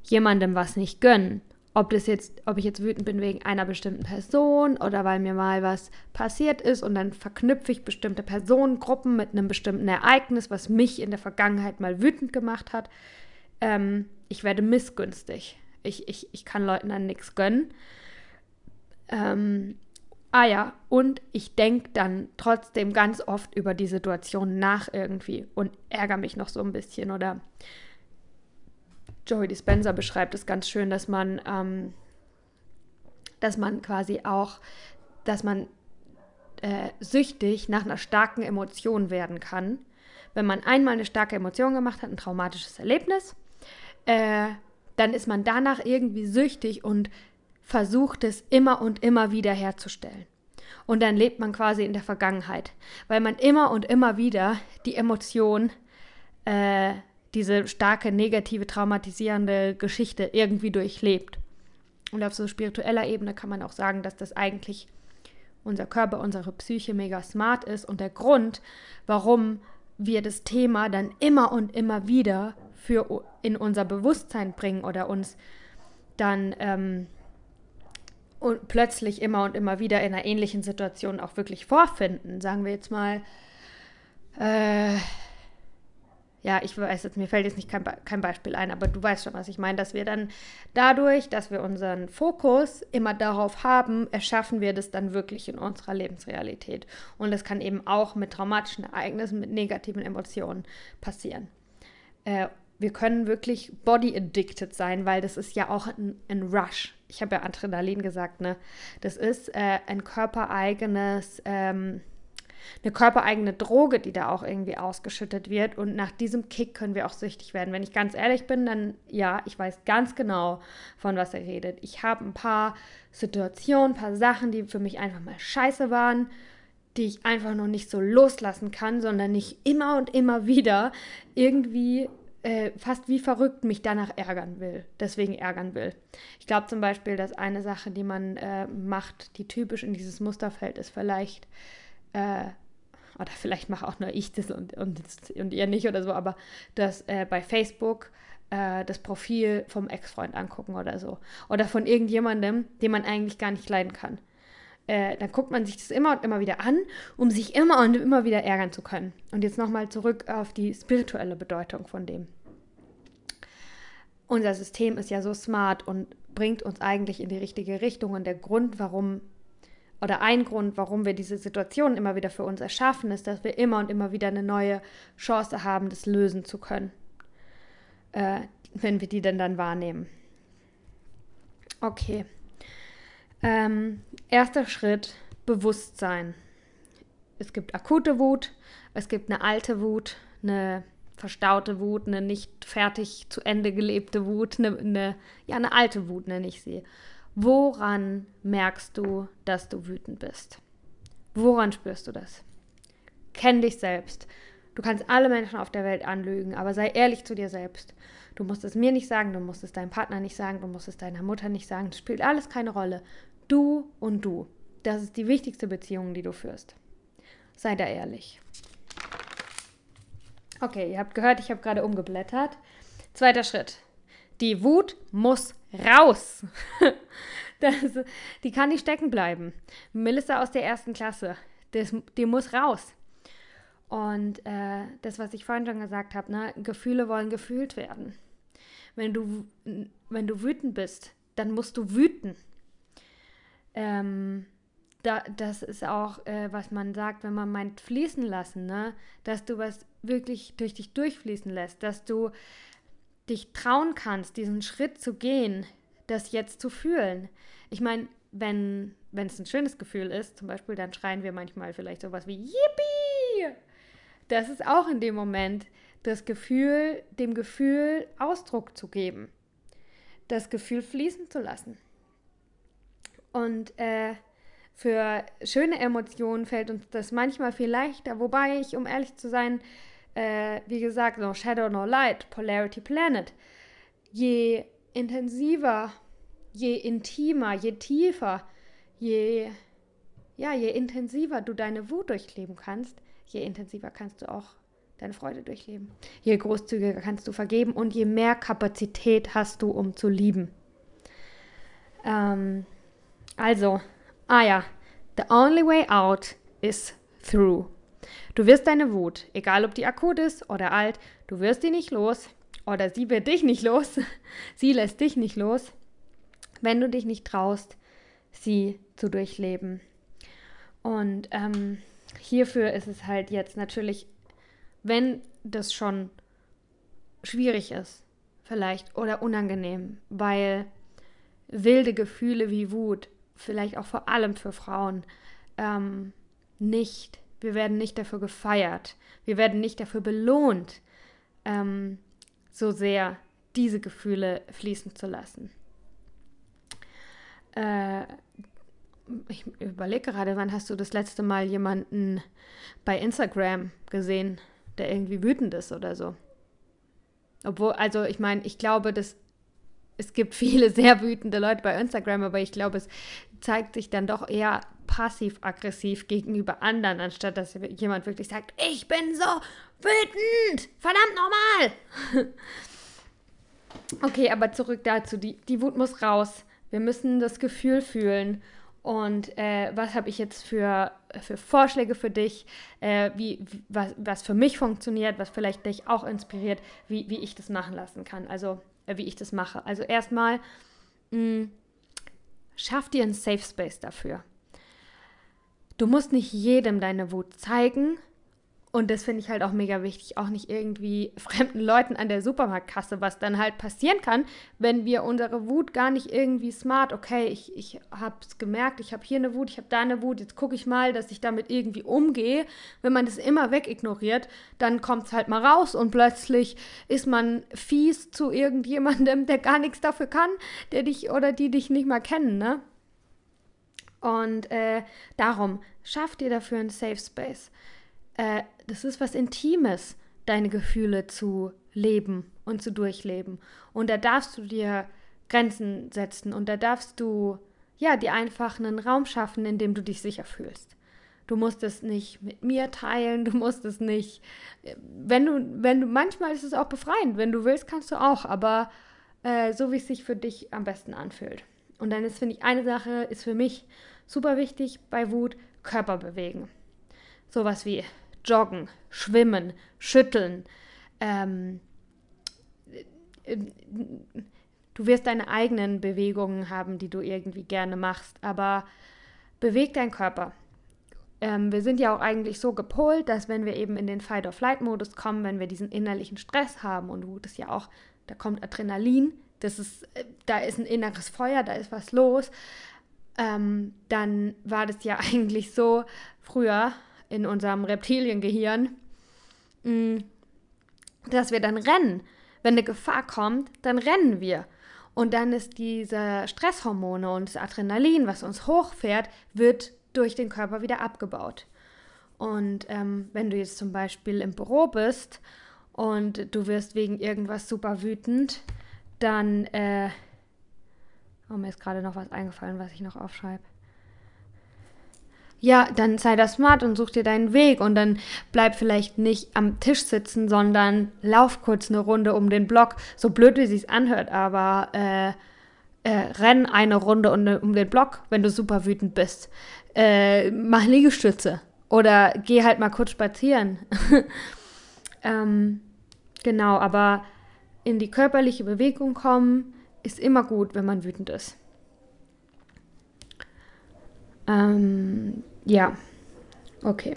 jemandem was nicht gönnen. Ob das jetzt, ob ich jetzt wütend bin wegen einer bestimmten Person oder weil mir mal was passiert ist und dann verknüpfe ich bestimmte Personengruppen mit einem bestimmten Ereignis, was mich in der Vergangenheit mal wütend gemacht hat ähm, ich werde missgünstig. Ich, ich, ich kann Leuten dann nichts gönnen. Ähm, ah ja, und ich denke dann trotzdem ganz oft über die Situation nach irgendwie und ärgere mich noch so ein bisschen. Oder Joey Dispenza beschreibt es ganz schön, dass man, ähm, dass man quasi auch, dass man äh, süchtig nach einer starken Emotion werden kann. Wenn man einmal eine starke Emotion gemacht hat, ein traumatisches Erlebnis, äh, dann ist man danach irgendwie süchtig und versucht es immer und immer wieder herzustellen. Und dann lebt man quasi in der Vergangenheit, weil man immer und immer wieder die Emotion, äh, diese starke, negative, traumatisierende Geschichte irgendwie durchlebt. Und auf so spiritueller Ebene kann man auch sagen, dass das eigentlich unser Körper, unsere Psyche mega smart ist und der Grund, warum wir das Thema dann immer und immer wieder für in unser Bewusstsein bringen oder uns dann ähm, und plötzlich immer und immer wieder in einer ähnlichen Situation auch wirklich vorfinden. Sagen wir jetzt mal, äh, ja, ich weiß jetzt, mir fällt jetzt nicht kein, kein Beispiel ein, aber du weißt schon, was ich meine, dass wir dann dadurch, dass wir unseren Fokus immer darauf haben, erschaffen wir das dann wirklich in unserer Lebensrealität. Und das kann eben auch mit traumatischen Ereignissen, mit negativen Emotionen passieren. Äh, wir können wirklich body addicted sein, weil das ist ja auch ein, ein Rush. Ich habe ja Adrenalin gesagt, ne? Das ist äh, ein körpereigenes, ähm, eine körpereigene Droge, die da auch irgendwie ausgeschüttet wird. Und nach diesem Kick können wir auch süchtig werden. Wenn ich ganz ehrlich bin, dann ja, ich weiß ganz genau, von was er redet. Ich habe ein paar Situationen, ein paar Sachen, die für mich einfach mal scheiße waren die ich einfach noch nicht so loslassen kann, sondern nicht immer und immer wieder irgendwie äh, fast wie verrückt mich danach ärgern will, deswegen ärgern will. Ich glaube zum Beispiel, dass eine Sache, die man äh, macht, die typisch in dieses Muster fällt, ist vielleicht, äh, oder vielleicht mache auch nur ich das und, und, und ihr nicht oder so, aber dass äh, bei Facebook äh, das Profil vom Ex-Freund angucken oder so. Oder von irgendjemandem, den man eigentlich gar nicht leiden kann. Äh, dann guckt man sich das immer und immer wieder an, um sich immer und immer wieder ärgern zu können. Und jetzt nochmal zurück auf die spirituelle Bedeutung von dem unser System ist ja so smart und bringt uns eigentlich in die richtige Richtung. Und der Grund, warum, oder ein Grund, warum wir diese Situation immer wieder für uns erschaffen, ist, dass wir immer und immer wieder eine neue Chance haben, das lösen zu können, äh, wenn wir die denn dann wahrnehmen. Okay. Ähm, erster Schritt, Bewusstsein. Es gibt akute Wut, es gibt eine alte Wut, eine verstaute Wut, eine nicht fertig zu Ende gelebte Wut, eine, eine, ja, eine alte Wut nenne ich sie. Woran merkst du, dass du wütend bist? Woran spürst du das? Kenn dich selbst. Du kannst alle Menschen auf der Welt anlügen, aber sei ehrlich zu dir selbst. Du musst es mir nicht sagen, du musst es deinem Partner nicht sagen, du musst es deiner Mutter nicht sagen. Das spielt alles keine Rolle. Du und du. Das ist die wichtigste Beziehung, die du führst. Sei da ehrlich. Okay, ihr habt gehört, ich habe gerade umgeblättert. Zweiter Schritt. Die Wut muss raus. das, die kann nicht stecken bleiben. Melissa aus der ersten Klasse, das, die muss raus. Und äh, das, was ich vorhin schon gesagt habe, ne, Gefühle wollen gefühlt werden. Wenn du, wenn du wütend bist, dann musst du wüten. Ähm, da, das ist auch, äh, was man sagt, wenn man meint, fließen lassen, ne? dass du was wirklich durch dich durchfließen lässt, dass du dich trauen kannst, diesen Schritt zu gehen, das jetzt zu fühlen. Ich meine, wenn es ein schönes Gefühl ist, zum Beispiel, dann schreien wir manchmal vielleicht sowas wie Yippie! Das ist auch in dem Moment das Gefühl, dem Gefühl Ausdruck zu geben, das Gefühl fließen zu lassen. Und äh, für schöne Emotionen fällt uns das manchmal viel leichter, wobei ich, um ehrlich zu sein, äh, wie gesagt, no Shadow, no Light, Polarity Planet, je intensiver, je intimer, je tiefer, je, ja, je intensiver du deine Wut durchleben kannst, je intensiver kannst du auch deine Freude durchleben. Je großzügiger kannst du vergeben und je mehr Kapazität hast du, um zu lieben. Ähm, also, Ah ja, the only way out is through. Du wirst deine Wut, egal ob die akut ist oder alt, du wirst die nicht los oder sie wird dich nicht los. sie lässt dich nicht los, wenn du dich nicht traust, sie zu durchleben. Und ähm, hierfür ist es halt jetzt natürlich, wenn das schon schwierig ist, vielleicht oder unangenehm, weil wilde Gefühle wie Wut vielleicht auch vor allem für Frauen, ähm, nicht, wir werden nicht dafür gefeiert, wir werden nicht dafür belohnt, ähm, so sehr diese Gefühle fließen zu lassen. Äh, ich überlege gerade, wann hast du das letzte Mal jemanden bei Instagram gesehen, der irgendwie wütend ist oder so? Obwohl, also ich meine, ich glaube, dass es gibt viele sehr wütende Leute bei Instagram, aber ich glaube, es zeigt sich dann doch eher passiv-aggressiv gegenüber anderen, anstatt dass jemand wirklich sagt, ich bin so wütend, verdammt normal. okay, aber zurück dazu, die, die Wut muss raus. Wir müssen das Gefühl fühlen. Und äh, was habe ich jetzt für, für Vorschläge für dich, äh, wie, was, was für mich funktioniert, was vielleicht dich auch inspiriert, wie, wie ich das machen lassen kann. Also wie ich das mache. Also erstmal, mm, schaff dir einen Safe Space dafür. Du musst nicht jedem deine Wut zeigen, und das finde ich halt auch mega wichtig, auch nicht irgendwie fremden Leuten an der Supermarktkasse, was dann halt passieren kann, wenn wir unsere Wut gar nicht irgendwie smart, okay, ich, ich habe es gemerkt, ich habe hier eine Wut, ich habe da eine Wut, jetzt gucke ich mal, dass ich damit irgendwie umgehe. Wenn man das immer wegignoriert, dann kommt es halt mal raus und plötzlich ist man fies zu irgendjemandem, der gar nichts dafür kann, der dich oder die dich nicht mal kennen, ne? Und äh, darum, schaff dir dafür einen Safe Space äh, das ist was Intimes, deine Gefühle zu leben und zu durchleben. Und da darfst du dir Grenzen setzen und da darfst du ja dir einfach einen Raum schaffen, in dem du dich sicher fühlst. Du musst es nicht mit mir teilen, du musst es nicht. Wenn du, wenn du, manchmal ist es auch befreiend, wenn du willst, kannst du auch, aber äh, so wie es sich für dich am besten anfühlt. Und dann ist, finde ich, eine Sache ist für mich super wichtig bei Wut, Körper bewegen. Sowas wie Joggen, Schwimmen, Schütteln. Ähm, du wirst deine eigenen Bewegungen haben, die du irgendwie gerne machst, aber beweg deinen Körper. Ähm, wir sind ja auch eigentlich so gepolt, dass wenn wir eben in den Fight-or-Flight-Modus kommen, wenn wir diesen innerlichen Stress haben und Wut ist ja auch, da kommt Adrenalin, das ist, äh, da ist ein inneres Feuer, da ist was los, ähm, dann war das ja eigentlich so früher, in unserem Reptiliengehirn, mm, dass wir dann rennen. Wenn eine Gefahr kommt, dann rennen wir. Und dann ist diese Stresshormone und das Adrenalin, was uns hochfährt, wird durch den Körper wieder abgebaut. Und ähm, wenn du jetzt zum Beispiel im Büro bist und du wirst wegen irgendwas super wütend, dann, äh, oh, mir ist gerade noch was eingefallen, was ich noch aufschreibe. Ja, dann sei da smart und such dir deinen Weg und dann bleib vielleicht nicht am Tisch sitzen, sondern lauf kurz eine Runde um den Block. So blöd wie sich's anhört, aber äh, äh, renn eine Runde um, um, den Block, wenn du super wütend bist. Äh, mach Liegestütze oder geh halt mal kurz spazieren. ähm, genau, aber in die körperliche Bewegung kommen ist immer gut, wenn man wütend ist. Ähm, ja, okay.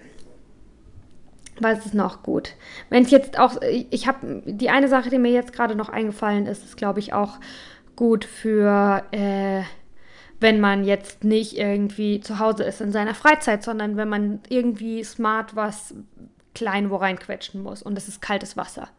Was ist noch gut? Wenn ich jetzt auch, ich habe die eine Sache, die mir jetzt gerade noch eingefallen ist, ist glaube ich auch gut für, äh, wenn man jetzt nicht irgendwie zu Hause ist in seiner Freizeit, sondern wenn man irgendwie smart was klein wo reinquetschen muss und es ist kaltes Wasser.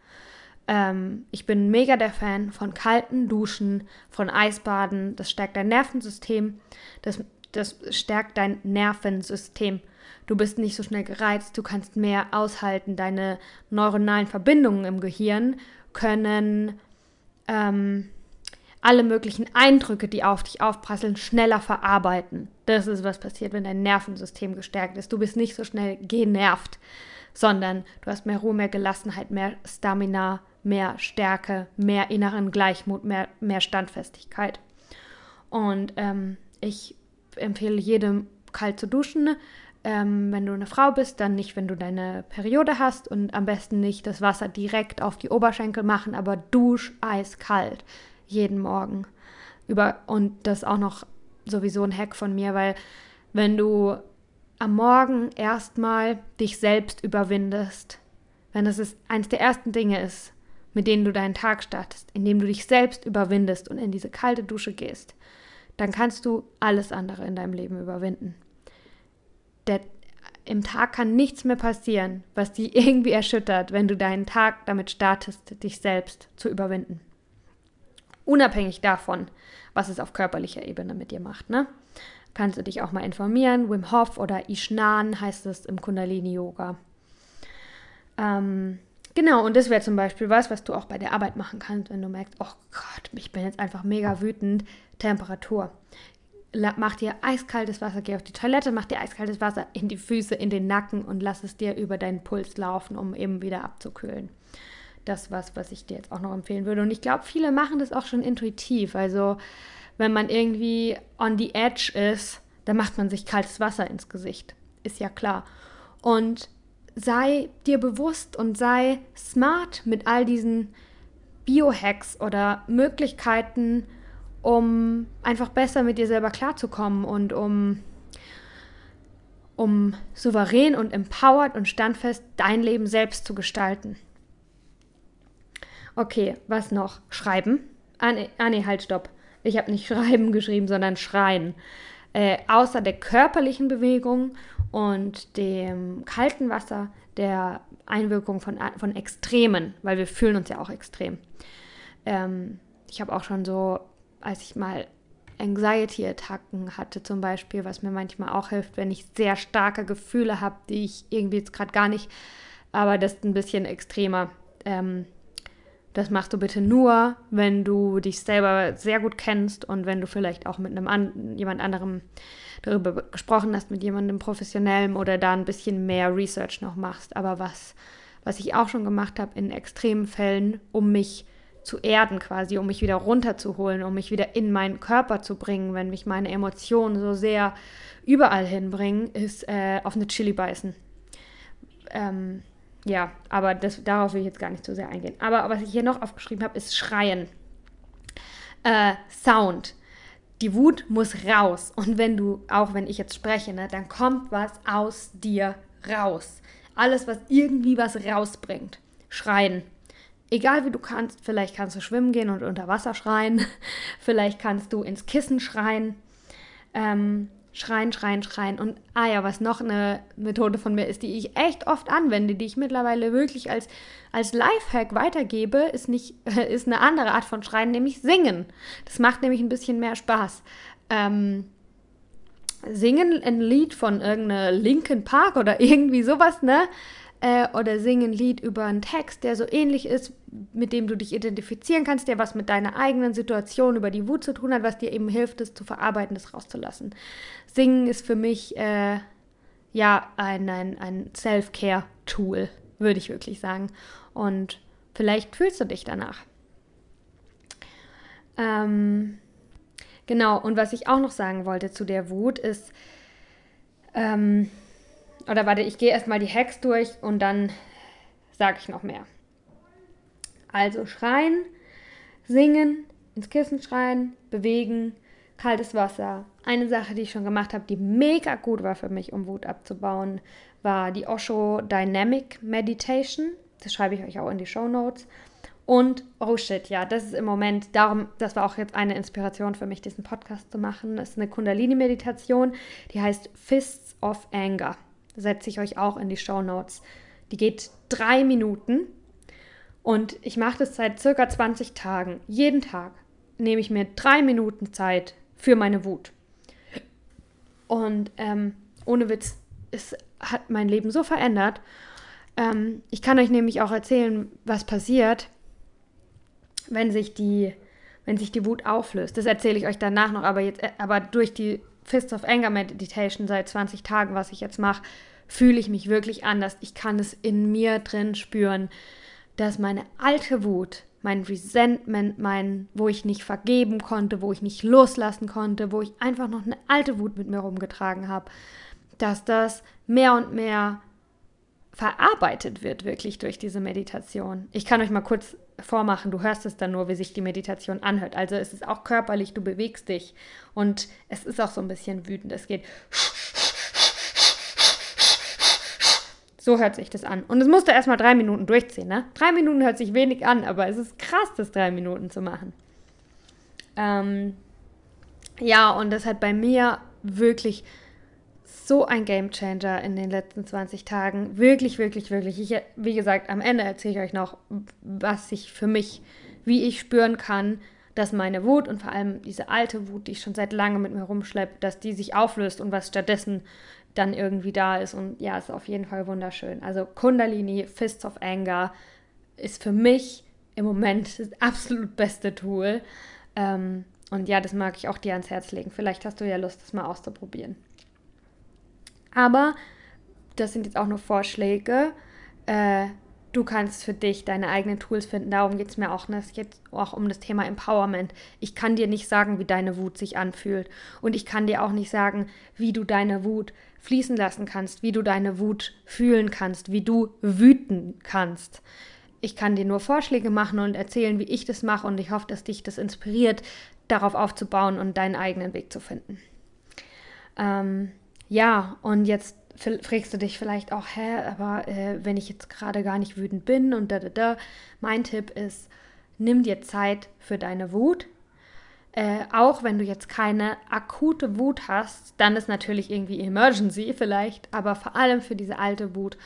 Ähm, ich bin mega der Fan von kalten Duschen, von Eisbaden. Das stärkt dein Nervensystem. Das das stärkt dein Nervensystem. Du bist nicht so schnell gereizt, du kannst mehr aushalten. Deine neuronalen Verbindungen im Gehirn können ähm, alle möglichen Eindrücke, die auf dich aufprasseln, schneller verarbeiten. Das ist, was passiert, wenn dein Nervensystem gestärkt ist. Du bist nicht so schnell genervt, sondern du hast mehr Ruhe, mehr Gelassenheit, mehr Stamina, mehr Stärke, mehr inneren Gleichmut, mehr, mehr Standfestigkeit. Und ähm, ich empfehle jedem kalt zu duschen. Ähm, wenn du eine Frau bist, dann nicht, wenn du deine Periode hast und am besten nicht das Wasser direkt auf die Oberschenkel machen, aber dusch eiskalt jeden Morgen. Über, und das ist auch noch sowieso ein Hack von mir, weil wenn du am Morgen erstmal dich selbst überwindest, wenn das ist eines der ersten Dinge ist, mit denen du deinen Tag startest, indem du dich selbst überwindest und in diese kalte Dusche gehst, dann kannst du alles andere in deinem Leben überwinden. Der, Im Tag kann nichts mehr passieren, was dich irgendwie erschüttert, wenn du deinen Tag damit startest, dich selbst zu überwinden. Unabhängig davon, was es auf körperlicher Ebene mit dir macht, ne? Kannst du dich auch mal informieren. Wim Hof oder Ishnan heißt es im Kundalini-Yoga. Ähm, Genau, und das wäre zum Beispiel was, was du auch bei der Arbeit machen kannst, wenn du merkst, oh Gott, ich bin jetzt einfach mega wütend. Temperatur. Mach dir eiskaltes Wasser, geh auf die Toilette, mach dir eiskaltes Wasser in die Füße, in den Nacken und lass es dir über deinen Puls laufen, um eben wieder abzukühlen. Das ist was, was ich dir jetzt auch noch empfehlen würde. Und ich glaube, viele machen das auch schon intuitiv. Also, wenn man irgendwie on the edge ist, dann macht man sich kaltes Wasser ins Gesicht. Ist ja klar. Und sei dir bewusst und sei smart mit all diesen Biohacks oder Möglichkeiten, um einfach besser mit dir selber klarzukommen und um, um souverän und empowered und standfest dein Leben selbst zu gestalten. Okay, was noch? Schreiben. Ah, nee, ah, halt, stopp. Ich habe nicht schreiben geschrieben, sondern schreien. Äh, außer der körperlichen Bewegung und dem kalten Wasser, der Einwirkung von, von Extremen, weil wir fühlen uns ja auch extrem. Ähm, ich habe auch schon so, als ich mal Anxiety-Attacken hatte zum Beispiel, was mir manchmal auch hilft, wenn ich sehr starke Gefühle habe, die ich irgendwie jetzt gerade gar nicht, aber das ist ein bisschen extremer. Ähm, das machst du bitte nur, wenn du dich selber sehr gut kennst und wenn du vielleicht auch mit einem an, jemand anderem darüber gesprochen hast, mit jemandem professionellem oder da ein bisschen mehr Research noch machst. Aber was, was ich auch schon gemacht habe in extremen Fällen, um mich zu erden quasi, um mich wieder runterzuholen, um mich wieder in meinen Körper zu bringen, wenn mich meine Emotionen so sehr überall hinbringen, ist äh, auf eine Chili beißen. Ähm, ja, aber das, darauf will ich jetzt gar nicht so sehr eingehen. Aber was ich hier noch aufgeschrieben habe, ist Schreien. Äh, Sound. Die Wut muss raus. Und wenn du, auch wenn ich jetzt spreche, ne, dann kommt was aus dir raus. Alles, was irgendwie was rausbringt. Schreien. Egal wie du kannst, vielleicht kannst du schwimmen gehen und unter Wasser schreien. vielleicht kannst du ins Kissen schreien. Ähm, Schreien, schreien, schreien. Und ah ja, was noch eine Methode von mir ist, die ich echt oft anwende, die ich mittlerweile wirklich als, als Lifehack weitergebe, ist, nicht, ist eine andere Art von Schreien, nämlich Singen. Das macht nämlich ein bisschen mehr Spaß. Ähm, singen ein Lied von irgendeiner Linkin Park oder irgendwie sowas, ne? Äh, oder sing ein Lied über einen Text, der so ähnlich ist, mit dem du dich identifizieren kannst, der was mit deiner eigenen Situation über die Wut zu tun hat, was dir eben hilft, es zu verarbeiten, das rauszulassen. Singen ist für mich äh, ja, ein, ein, ein Self-Care-Tool, würde ich wirklich sagen. Und vielleicht fühlst du dich danach. Ähm, genau, und was ich auch noch sagen wollte zu der Wut ist, ähm, oder warte, ich gehe erstmal die Hacks durch und dann sage ich noch mehr. Also schreien, singen, ins Kissen schreien, bewegen, kaltes Wasser. Eine Sache, die ich schon gemacht habe, die mega gut war für mich, um Wut abzubauen, war die Osho Dynamic Meditation. Das schreibe ich euch auch in die Show Notes. Und oh shit, ja, das ist im Moment, darum, das war auch jetzt eine Inspiration für mich, diesen Podcast zu machen. Das ist eine Kundalini-Meditation, die heißt Fists of Anger. Setze ich euch auch in die Show Notes. Die geht drei Minuten und ich mache das seit circa 20 Tagen. Jeden Tag nehme ich mir drei Minuten Zeit für meine Wut. Und ähm, ohne Witz, es hat mein Leben so verändert. Ähm, ich kann euch nämlich auch erzählen, was passiert, wenn sich die, wenn sich die Wut auflöst. Das erzähle ich euch danach noch, aber jetzt, äh, aber durch die Fist of Anger Meditation seit 20 Tagen, was ich jetzt mache, fühle ich mich wirklich anders. Ich kann es in mir drin spüren, dass meine alte Wut, mein Resentment, mein, wo ich nicht vergeben konnte, wo ich nicht loslassen konnte, wo ich einfach noch eine alte Wut mit mir rumgetragen habe, dass das mehr und mehr verarbeitet wird, wirklich durch diese Meditation. Ich kann euch mal kurz vormachen, du hörst es dann nur, wie sich die Meditation anhört. Also es ist auch körperlich, du bewegst dich und es ist auch so ein bisschen wütend. Es geht. So hört sich das an. Und es musste erstmal drei Minuten durchziehen, ne? Drei Minuten hört sich wenig an, aber es ist krass, das drei Minuten zu machen. Ähm, ja, und das hat bei mir wirklich so ein Game Changer in den letzten 20 Tagen. Wirklich, wirklich, wirklich. Ich, wie gesagt, am Ende erzähle ich euch noch, was ich für mich, wie ich spüren kann, dass meine Wut und vor allem diese alte Wut, die ich schon seit langem mit mir rumschleppe, dass die sich auflöst und was stattdessen dann irgendwie da ist. Und ja, ist auf jeden Fall wunderschön. Also Kundalini, Fists of Anger ist für mich im Moment das absolut beste Tool. Ähm, und ja, das mag ich auch dir ans Herz legen. Vielleicht hast du ja Lust, das mal auszuprobieren. Aber das sind jetzt auch nur Vorschläge. Äh, du kannst für dich deine eigenen Tools finden. Darum geht es mir auch. Ne? Geht auch um das Thema Empowerment. Ich kann dir nicht sagen, wie deine Wut sich anfühlt. Und ich kann dir auch nicht sagen, wie du deine Wut fließen lassen kannst, wie du deine Wut fühlen kannst, wie du wüten kannst. Ich kann dir nur Vorschläge machen und erzählen, wie ich das mache. Und ich hoffe, dass dich das inspiriert, darauf aufzubauen und deinen eigenen Weg zu finden. Ähm, ja, und jetzt fragst du dich vielleicht auch, hä, aber äh, wenn ich jetzt gerade gar nicht wütend bin und da, da, da. Mein Tipp ist, nimm dir Zeit für deine Wut. Äh, auch wenn du jetzt keine akute Wut hast, dann ist natürlich irgendwie Emergency vielleicht, aber vor allem für diese alte Wut.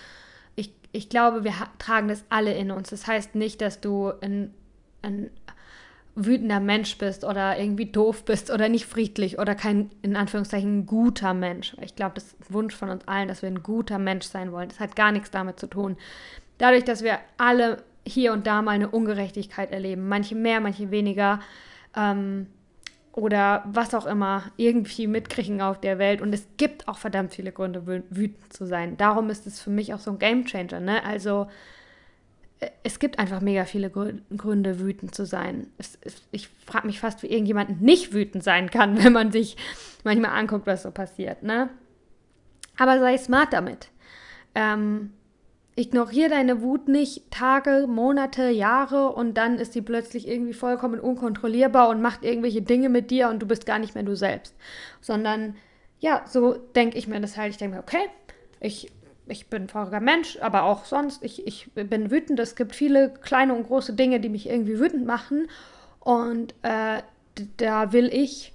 Ich, ich glaube, wir tragen das alle in uns. Das heißt nicht, dass du ein, ein wütender Mensch bist oder irgendwie doof bist oder nicht friedlich oder kein, in Anführungszeichen, guter Mensch. Ich glaube, das ist ein Wunsch von uns allen, dass wir ein guter Mensch sein wollen. Das hat gar nichts damit zu tun. Dadurch, dass wir alle hier und da mal eine Ungerechtigkeit erleben, manche mehr, manche weniger, ähm, oder was auch immer, irgendwie mitkriegen auf der Welt. Und es gibt auch verdammt viele Gründe, wütend zu sein. Darum ist es für mich auch so ein Gamechanger. Ne? Also, es gibt einfach mega viele Gründe, wütend zu sein. Es, es, ich frage mich fast, wie irgendjemand nicht wütend sein kann, wenn man sich manchmal anguckt, was so passiert. Ne? Aber sei smart damit. Ähm, ignoriere deine Wut nicht Tage, Monate, Jahre und dann ist sie plötzlich irgendwie vollkommen unkontrollierbar und macht irgendwelche Dinge mit dir und du bist gar nicht mehr du selbst. Sondern ja, so denke ich mir das halt. Ich denke mir, okay, ich ich bin ein trauriger Mensch, aber auch sonst, ich, ich bin wütend. Es gibt viele kleine und große Dinge, die mich irgendwie wütend machen. Und äh, da will ich,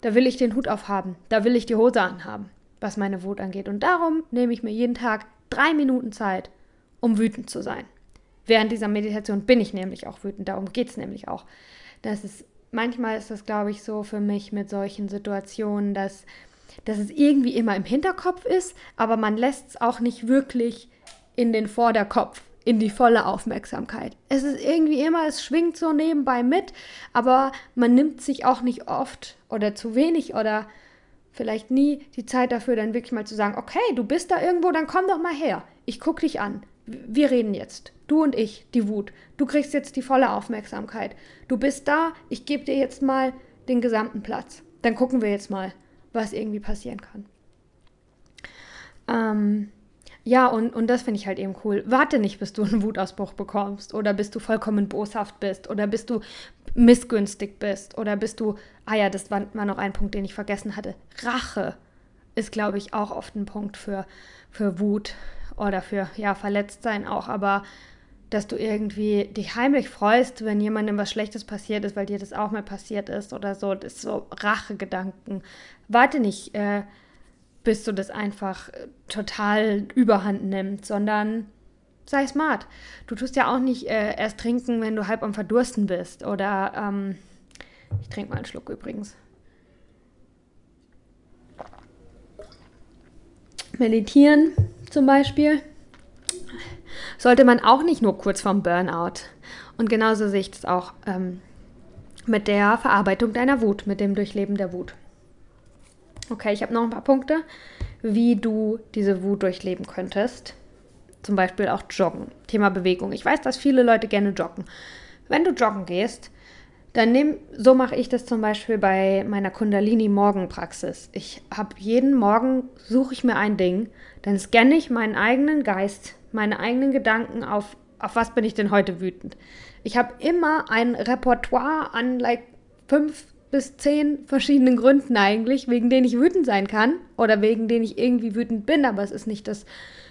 da will ich den Hut aufhaben. Da will ich die Hose anhaben, was meine Wut angeht. Und darum nehme ich mir jeden Tag drei Minuten Zeit, um wütend zu sein. Während dieser Meditation bin ich nämlich auch wütend. Darum geht es nämlich auch. Das ist, manchmal ist das, glaube ich, so für mich mit solchen Situationen, dass dass es irgendwie immer im Hinterkopf ist, aber man lässt es auch nicht wirklich in den Vorderkopf, in die volle Aufmerksamkeit. Es ist irgendwie immer, es schwingt so nebenbei mit, aber man nimmt sich auch nicht oft oder zu wenig oder vielleicht nie die Zeit dafür, dann wirklich mal zu sagen, okay, du bist da irgendwo, dann komm doch mal her. Ich guck dich an. Wir reden jetzt. Du und ich, die Wut. Du kriegst jetzt die volle Aufmerksamkeit. Du bist da, ich gebe dir jetzt mal den gesamten Platz. Dann gucken wir jetzt mal, was irgendwie passieren kann. Ähm, ja, und, und das finde ich halt eben cool. Warte nicht, bis du einen Wutausbruch bekommst oder bis du vollkommen boshaft bist oder bis du missgünstig bist oder bist du, ah ja, das war, war noch ein Punkt, den ich vergessen hatte. Rache ist, glaube ich, auch oft ein Punkt für, für Wut oder für, ja, Verletztsein auch, aber dass du irgendwie dich heimlich freust, wenn jemandem was Schlechtes passiert ist, weil dir das auch mal passiert ist oder so. Das ist so Rachegedanken. Warte nicht, äh, bis du das einfach äh, total überhand nimmst, sondern sei smart. Du tust ja auch nicht äh, erst trinken, wenn du halb am Verdursten bist. Oder ähm, ich trinke mal einen Schluck übrigens. Meditieren zum Beispiel sollte man auch nicht nur kurz vorm Burnout. Und genauso sehe ich das auch ähm, mit der Verarbeitung deiner Wut, mit dem Durchleben der Wut. Okay, ich habe noch ein paar Punkte, wie du diese Wut durchleben könntest. Zum Beispiel auch Joggen. Thema Bewegung. Ich weiß, dass viele Leute gerne joggen. Wenn du joggen gehst, dann nimm, so mache ich das zum Beispiel bei meiner Kundalini-Morgenpraxis. Ich habe jeden Morgen, suche ich mir ein Ding, dann scanne ich meinen eigenen Geist, meine eigenen Gedanken auf, auf was bin ich denn heute wütend. Ich habe immer ein Repertoire an like fünf bis zehn verschiedenen Gründen eigentlich, wegen denen ich wütend sein kann oder wegen denen ich irgendwie wütend bin, aber es ist nicht das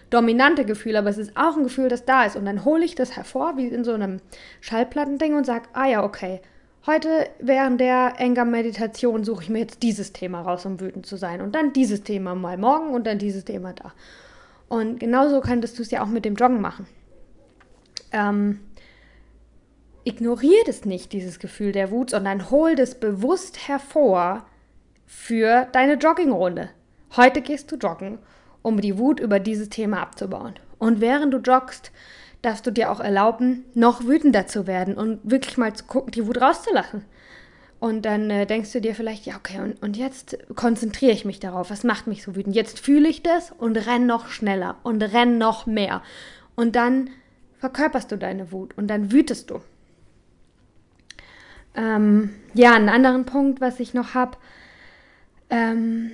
dominante Gefühl, aber es ist auch ein Gefühl, das da ist. Und dann hole ich das hervor, wie in so einem Schallplattending und sage, ah ja, okay, heute während der Anger-Meditation suche ich mir jetzt dieses Thema raus, um wütend zu sein. Und dann dieses Thema mal morgen und dann dieses Thema da. Und genauso könntest du es ja auch mit dem Joggen machen. Ähm, ignoriere das nicht, dieses Gefühl der Wut, sondern hol das bewusst hervor für deine Joggingrunde. Heute gehst du joggen, um die Wut über dieses Thema abzubauen. Und während du joggst, darfst du dir auch erlauben, noch wütender zu werden und wirklich mal zu gucken, die Wut rauszulassen. Und dann äh, denkst du dir vielleicht, ja, okay, und, und jetzt konzentriere ich mich darauf. Was macht mich so wütend? Jetzt fühle ich das und renn noch schneller und renn noch mehr. Und dann verkörperst du deine Wut und dann wütest du. Ähm, ja, einen anderen Punkt, was ich noch habe. Ähm,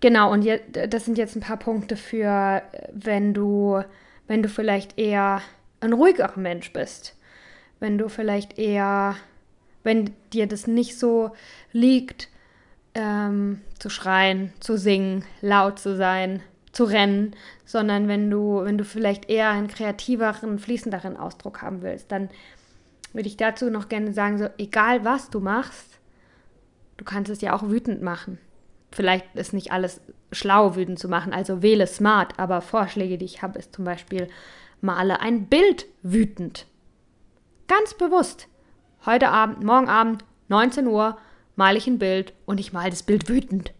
genau, und je, das sind jetzt ein paar Punkte für, wenn du, wenn du vielleicht eher ein ruhigerer Mensch bist. Wenn du vielleicht eher, wenn dir das nicht so liegt, ähm, zu schreien, zu singen, laut zu sein, zu rennen, sondern wenn du, wenn du vielleicht eher einen kreativeren, fließenderen Ausdruck haben willst, dann würde ich dazu noch gerne sagen, so egal was du machst, du kannst es ja auch wütend machen. Vielleicht ist nicht alles schlau, wütend zu machen, also wähle smart, aber Vorschläge, die ich habe, ist zum Beispiel, male ein Bild wütend. Ganz bewusst. Heute Abend, morgen Abend, 19 Uhr, male ich ein Bild und ich male das Bild wütend.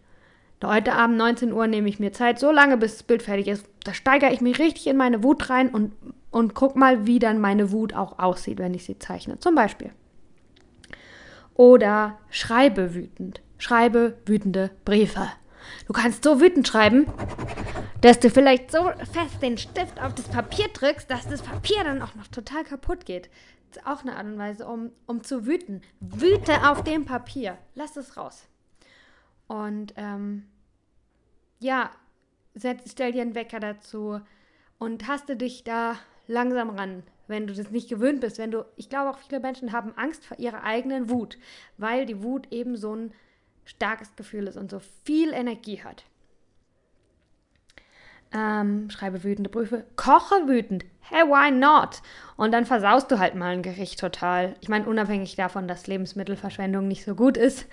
Heute Abend, 19 Uhr, nehme ich mir Zeit, so lange, bis das Bild fertig ist. Da steigere ich mich richtig in meine Wut rein und und guck mal, wie dann meine Wut auch aussieht, wenn ich sie zeichne. Zum Beispiel. Oder schreibe wütend. Schreibe wütende Briefe. Du kannst so wütend schreiben, dass du vielleicht so fest den Stift auf das Papier drückst, dass das Papier dann auch noch total kaputt geht. Ist auch eine Art und Weise, um, um zu wüten. Wüte auf dem Papier. Lass es raus. Und ähm, ja, stell dir einen Wecker dazu und taste dich da langsam ran, wenn du das nicht gewöhnt bist, wenn du, ich glaube auch viele Menschen haben Angst vor ihrer eigenen Wut, weil die Wut eben so ein starkes Gefühl ist und so viel Energie hat. Ähm, schreibe wütende Briefe, koche wütend. Hey, why not? Und dann versaust du halt mal ein Gericht total. Ich meine, unabhängig davon, dass Lebensmittelverschwendung nicht so gut ist,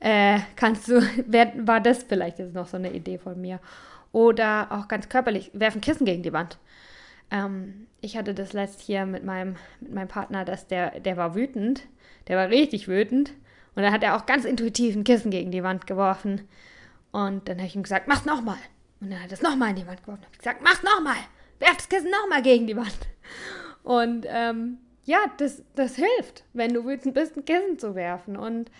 äh, kannst du, wär, war das vielleicht jetzt noch so eine Idee von mir. Oder auch ganz körperlich, werfen Kissen gegen die Wand. Ähm, ich hatte das letzt hier mit meinem, mit meinem Partner, dass der, der war wütend. Der war richtig wütend. Und dann hat er auch ganz intuitiv ein Kissen gegen die Wand geworfen. Und dann habe ich ihm gesagt, mach's nochmal. Und dann hat es nochmal in die Wand geworfen. Hab ich gesagt, mach's nochmal. Werf das Kissen nochmal gegen die Wand. Und ähm, ja, das, das hilft, wenn du wütend bist, ein Kissen zu werfen. Und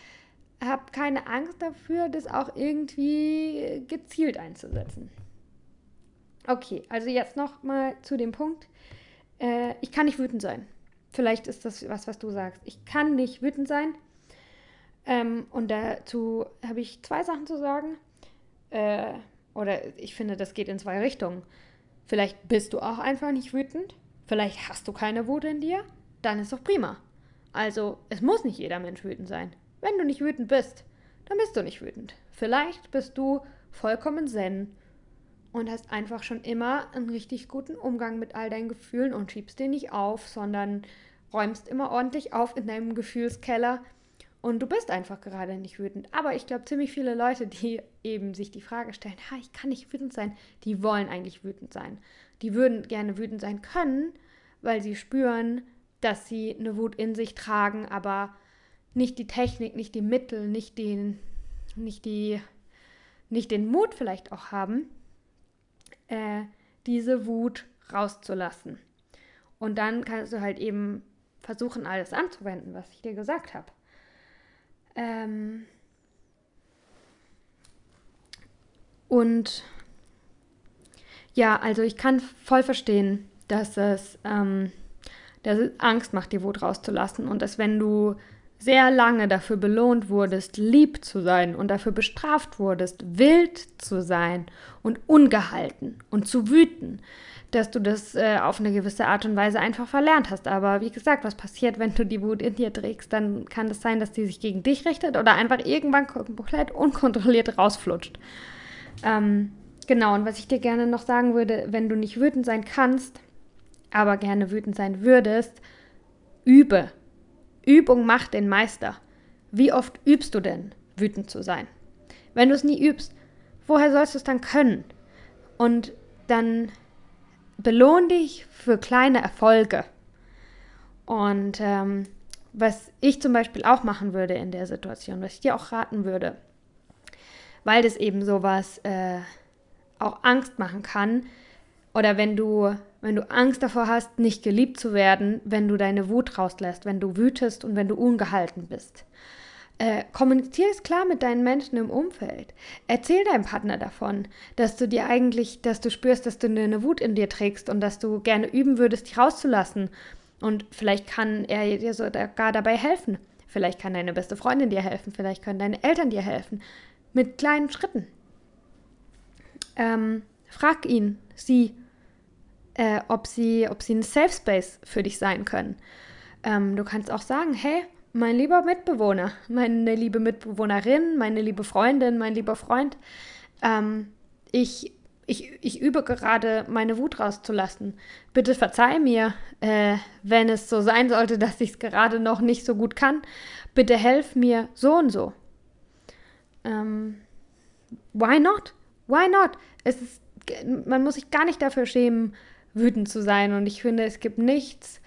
habe keine Angst dafür, das auch irgendwie gezielt einzusetzen. Okay, also jetzt noch mal zu dem Punkt. Äh, ich kann nicht wütend sein. Vielleicht ist das was, was du sagst. Ich kann nicht wütend sein. Ähm, und dazu habe ich zwei Sachen zu sagen. Äh, oder ich finde, das geht in zwei Richtungen. Vielleicht bist du auch einfach nicht wütend. Vielleicht hast du keine Wut in dir. Dann ist doch prima. Also, es muss nicht jeder Mensch wütend sein. Wenn du nicht wütend bist, dann bist du nicht wütend. Vielleicht bist du vollkommen zen und hast einfach schon immer einen richtig guten Umgang mit all deinen Gefühlen und schiebst den nicht auf, sondern räumst immer ordentlich auf in deinem Gefühlskeller und du bist einfach gerade nicht wütend. Aber ich glaube, ziemlich viele Leute, die eben sich die Frage stellen, ha, ich kann nicht wütend sein, die wollen eigentlich wütend sein. Die würden gerne wütend sein können, weil sie spüren, dass sie eine Wut in sich tragen, aber nicht die Technik, nicht die Mittel, nicht den, nicht die, nicht den Mut vielleicht auch haben, äh, diese Wut rauszulassen. Und dann kannst du halt eben versuchen, alles anzuwenden, was ich dir gesagt habe. Ähm und ja, also ich kann voll verstehen, dass es, ähm, dass es Angst macht, die Wut rauszulassen und dass wenn du sehr lange dafür belohnt wurdest, lieb zu sein und dafür bestraft wurdest, wild zu sein und ungehalten und zu wüten, dass du das äh, auf eine gewisse Art und Weise einfach verlernt hast. Aber wie gesagt, was passiert, wenn du die Wut in dir trägst? Dann kann es das sein, dass die sich gegen dich richtet oder einfach irgendwann komplett unkontrolliert rausflutscht. Ähm, genau, und was ich dir gerne noch sagen würde, wenn du nicht wütend sein kannst, aber gerne wütend sein würdest, übe Übung macht den Meister. Wie oft übst du denn, wütend zu sein? Wenn du es nie übst, woher sollst du es dann können? Und dann belohn dich für kleine Erfolge. Und ähm, was ich zum Beispiel auch machen würde in der Situation, was ich dir auch raten würde, weil das eben sowas äh, auch Angst machen kann, oder wenn du wenn du Angst davor hast, nicht geliebt zu werden, wenn du deine Wut rauslässt, wenn du wütest und wenn du ungehalten bist. Äh, kommunizier es klar mit deinen Menschen im Umfeld. Erzähl deinem Partner davon, dass du dir eigentlich, dass du spürst, dass du eine Wut in dir trägst und dass du gerne üben würdest, die rauszulassen. Und vielleicht kann er dir sogar dabei helfen. Vielleicht kann deine beste Freundin dir helfen. Vielleicht können deine Eltern dir helfen. Mit kleinen Schritten. Ähm, frag ihn, sie, äh, ob, sie, ob sie ein Safe Space für dich sein können. Ähm, du kannst auch sagen, hey, mein lieber Mitbewohner, meine liebe Mitbewohnerin, meine liebe Freundin, mein lieber Freund, ähm, ich, ich, ich übe gerade, meine Wut rauszulassen. Bitte verzeih mir, äh, wenn es so sein sollte, dass ich es gerade noch nicht so gut kann. Bitte helf mir so und so. Ähm, why not? Why not? Es ist, man muss sich gar nicht dafür schämen, wütend zu sein. Und ich finde, es gibt nichts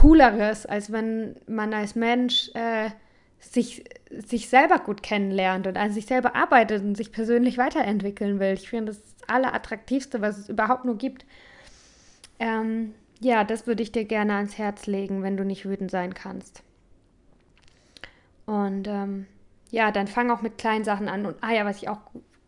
Cooleres, als wenn man als Mensch äh, sich, sich selber gut kennenlernt und an sich selber arbeitet und sich persönlich weiterentwickeln will. Ich finde, das das Allerattraktivste, was es überhaupt nur gibt. Ähm, ja, das würde ich dir gerne ans Herz legen, wenn du nicht wütend sein kannst. Und ähm, ja, dann fang auch mit kleinen Sachen an. Und ah ja, was ich auch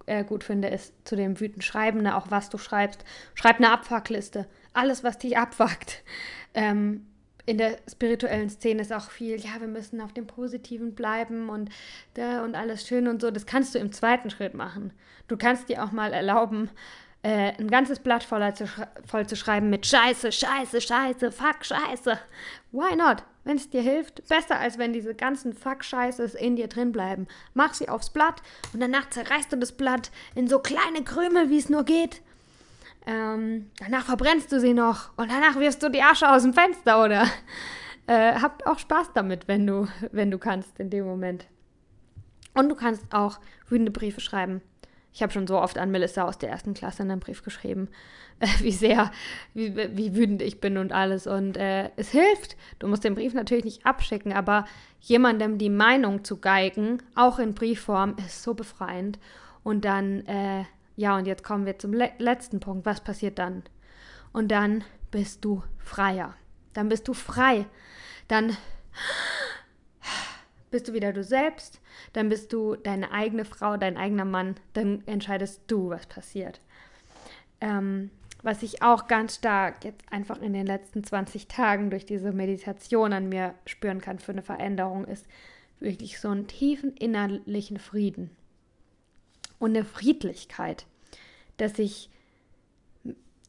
äh, gut finde, ist zu dem wütend Schreiben, ne, auch was du schreibst. Schreib eine Abfuckliste. Alles, was dich abfuckt. Ähm, in der spirituellen Szene ist auch viel, ja, wir müssen auf dem Positiven bleiben und, da und alles schön und so. Das kannst du im zweiten Schritt machen. Du kannst dir auch mal erlauben, äh, ein ganzes Blatt voller zu, voll zu schreiben mit Scheiße, Scheiße, Scheiße, Fuck, Scheiße. Why not? Wenn es dir hilft, besser als wenn diese ganzen Fuck-Scheiße in dir drin bleiben. Mach sie aufs Blatt und danach zerreißt du das Blatt in so kleine Krümel, wie es nur geht. Ähm, danach verbrennst du sie noch und danach wirfst du die Asche aus dem Fenster oder äh, hab auch Spaß damit, wenn du, wenn du kannst in dem Moment. Und du kannst auch wütende Briefe schreiben. Ich habe schon so oft an Melissa aus der ersten Klasse einen Brief geschrieben, äh, wie sehr, wie, wie, wütend ich bin und alles. Und äh, es hilft. Du musst den Brief natürlich nicht abschicken, aber jemandem die Meinung zu geigen, auch in Briefform, ist so befreiend. Und dann, äh, ja, und jetzt kommen wir zum le letzten Punkt. Was passiert dann? Und dann bist du freier. Dann bist du frei. Dann bist du wieder du selbst, dann bist du deine eigene Frau, dein eigener Mann, dann entscheidest du, was passiert. Ähm, was ich auch ganz stark jetzt einfach in den letzten 20 Tagen durch diese Meditation an mir spüren kann für eine Veränderung, ist wirklich so einen tiefen innerlichen Frieden und eine Friedlichkeit, dass ich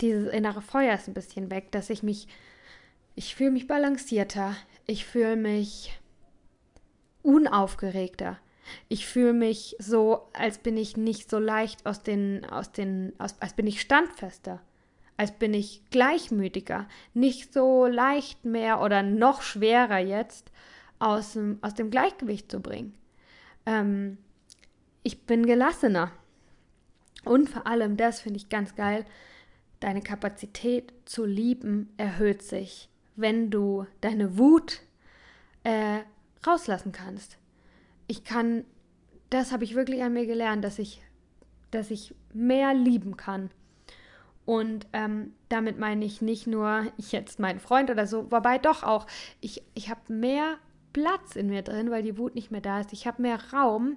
dieses innere Feuer ist ein bisschen weg, dass ich mich, ich fühle mich balancierter, ich fühle mich unaufgeregter. Ich fühle mich so, als bin ich nicht so leicht aus den, aus den, aus, als bin ich standfester, als bin ich gleichmütiger, nicht so leicht mehr oder noch schwerer jetzt aus dem, aus dem Gleichgewicht zu bringen. Ähm, ich bin gelassener. Und vor allem, das finde ich ganz geil, deine Kapazität zu lieben erhöht sich, wenn du deine Wut äh, rauslassen kannst. Ich kann, das habe ich wirklich an mir gelernt, dass ich, dass ich mehr lieben kann. Und ähm, damit meine ich nicht nur ich jetzt meinen Freund oder so, wobei doch auch, ich, ich habe mehr Platz in mir drin, weil die Wut nicht mehr da ist. Ich habe mehr Raum,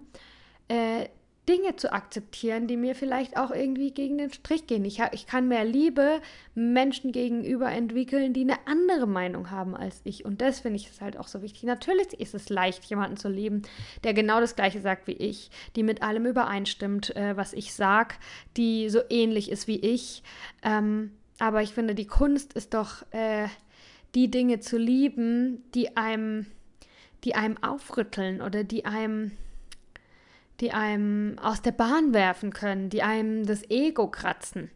äh, Dinge zu akzeptieren, die mir vielleicht auch irgendwie gegen den Strich gehen. Ich, ich kann mehr Liebe Menschen gegenüber entwickeln, die eine andere Meinung haben als ich. Und das finde ich ist halt auch so wichtig. Natürlich ist es leicht, jemanden zu lieben, der genau das Gleiche sagt wie ich, die mit allem übereinstimmt, äh, was ich sage, die so ähnlich ist wie ich. Ähm, aber ich finde, die Kunst ist doch, äh, die Dinge zu lieben, die einem, die einem aufrütteln oder die einem die einem aus der Bahn werfen können, die einem das Ego kratzen.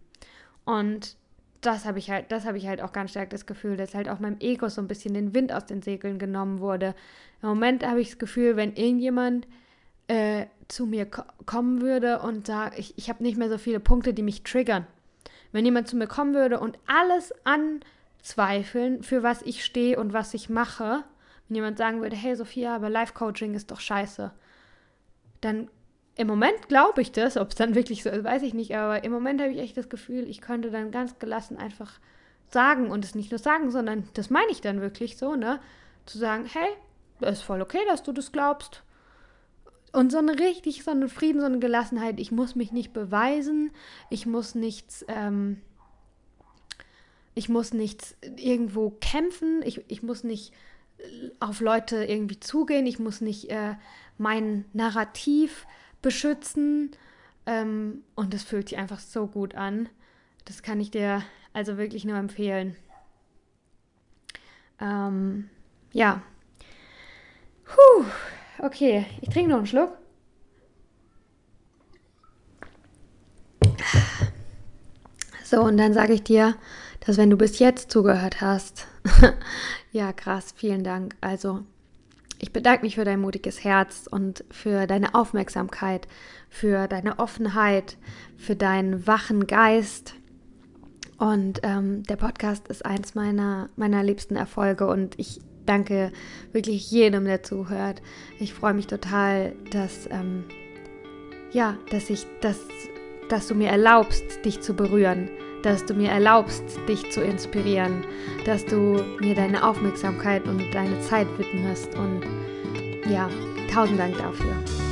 Und das habe ich halt, das habe ich halt auch ganz stark das Gefühl, dass halt auch meinem Ego so ein bisschen den Wind aus den Segeln genommen wurde. Im Moment habe ich das Gefühl, wenn irgendjemand äh, zu mir ko kommen würde und sagt, ich, ich habe nicht mehr so viele Punkte, die mich triggern. Wenn jemand zu mir kommen würde und alles anzweifeln, für was ich stehe und was ich mache, wenn jemand sagen würde, hey Sophia, aber Life Coaching ist doch scheiße, dann im Moment glaube ich das, ob es dann wirklich so ist, weiß ich nicht, aber im Moment habe ich echt das Gefühl, ich könnte dann ganz gelassen einfach sagen und es nicht nur sagen, sondern das meine ich dann wirklich so, ne? Zu sagen, hey, das ist voll okay, dass du das glaubst. Und so eine richtig, so eine Frieden, so eine Gelassenheit, ich muss mich nicht beweisen, ich muss nichts, ähm, ich muss nichts irgendwo kämpfen, ich, ich muss nicht auf Leute irgendwie zugehen, ich muss nicht äh, mein Narrativ beschützen. Ähm, und das fühlt sich einfach so gut an. Das kann ich dir also wirklich nur empfehlen. Ähm, ja. Puh, okay, ich trinke noch einen Schluck. So, und dann sage ich dir, dass wenn du bis jetzt zugehört hast, ja, krass, vielen Dank. Also, ich bedanke mich für dein mutiges Herz und für deine Aufmerksamkeit, für deine Offenheit, für deinen wachen Geist. Und ähm, der Podcast ist eins meiner, meiner liebsten Erfolge und ich danke wirklich jedem, der zuhört. Ich freue mich total, dass, ähm, ja, dass ich, dass, dass du mir erlaubst, dich zu berühren dass du mir erlaubst, dich zu inspirieren, dass du mir deine Aufmerksamkeit und deine Zeit widmest. Und ja, tausend Dank dafür.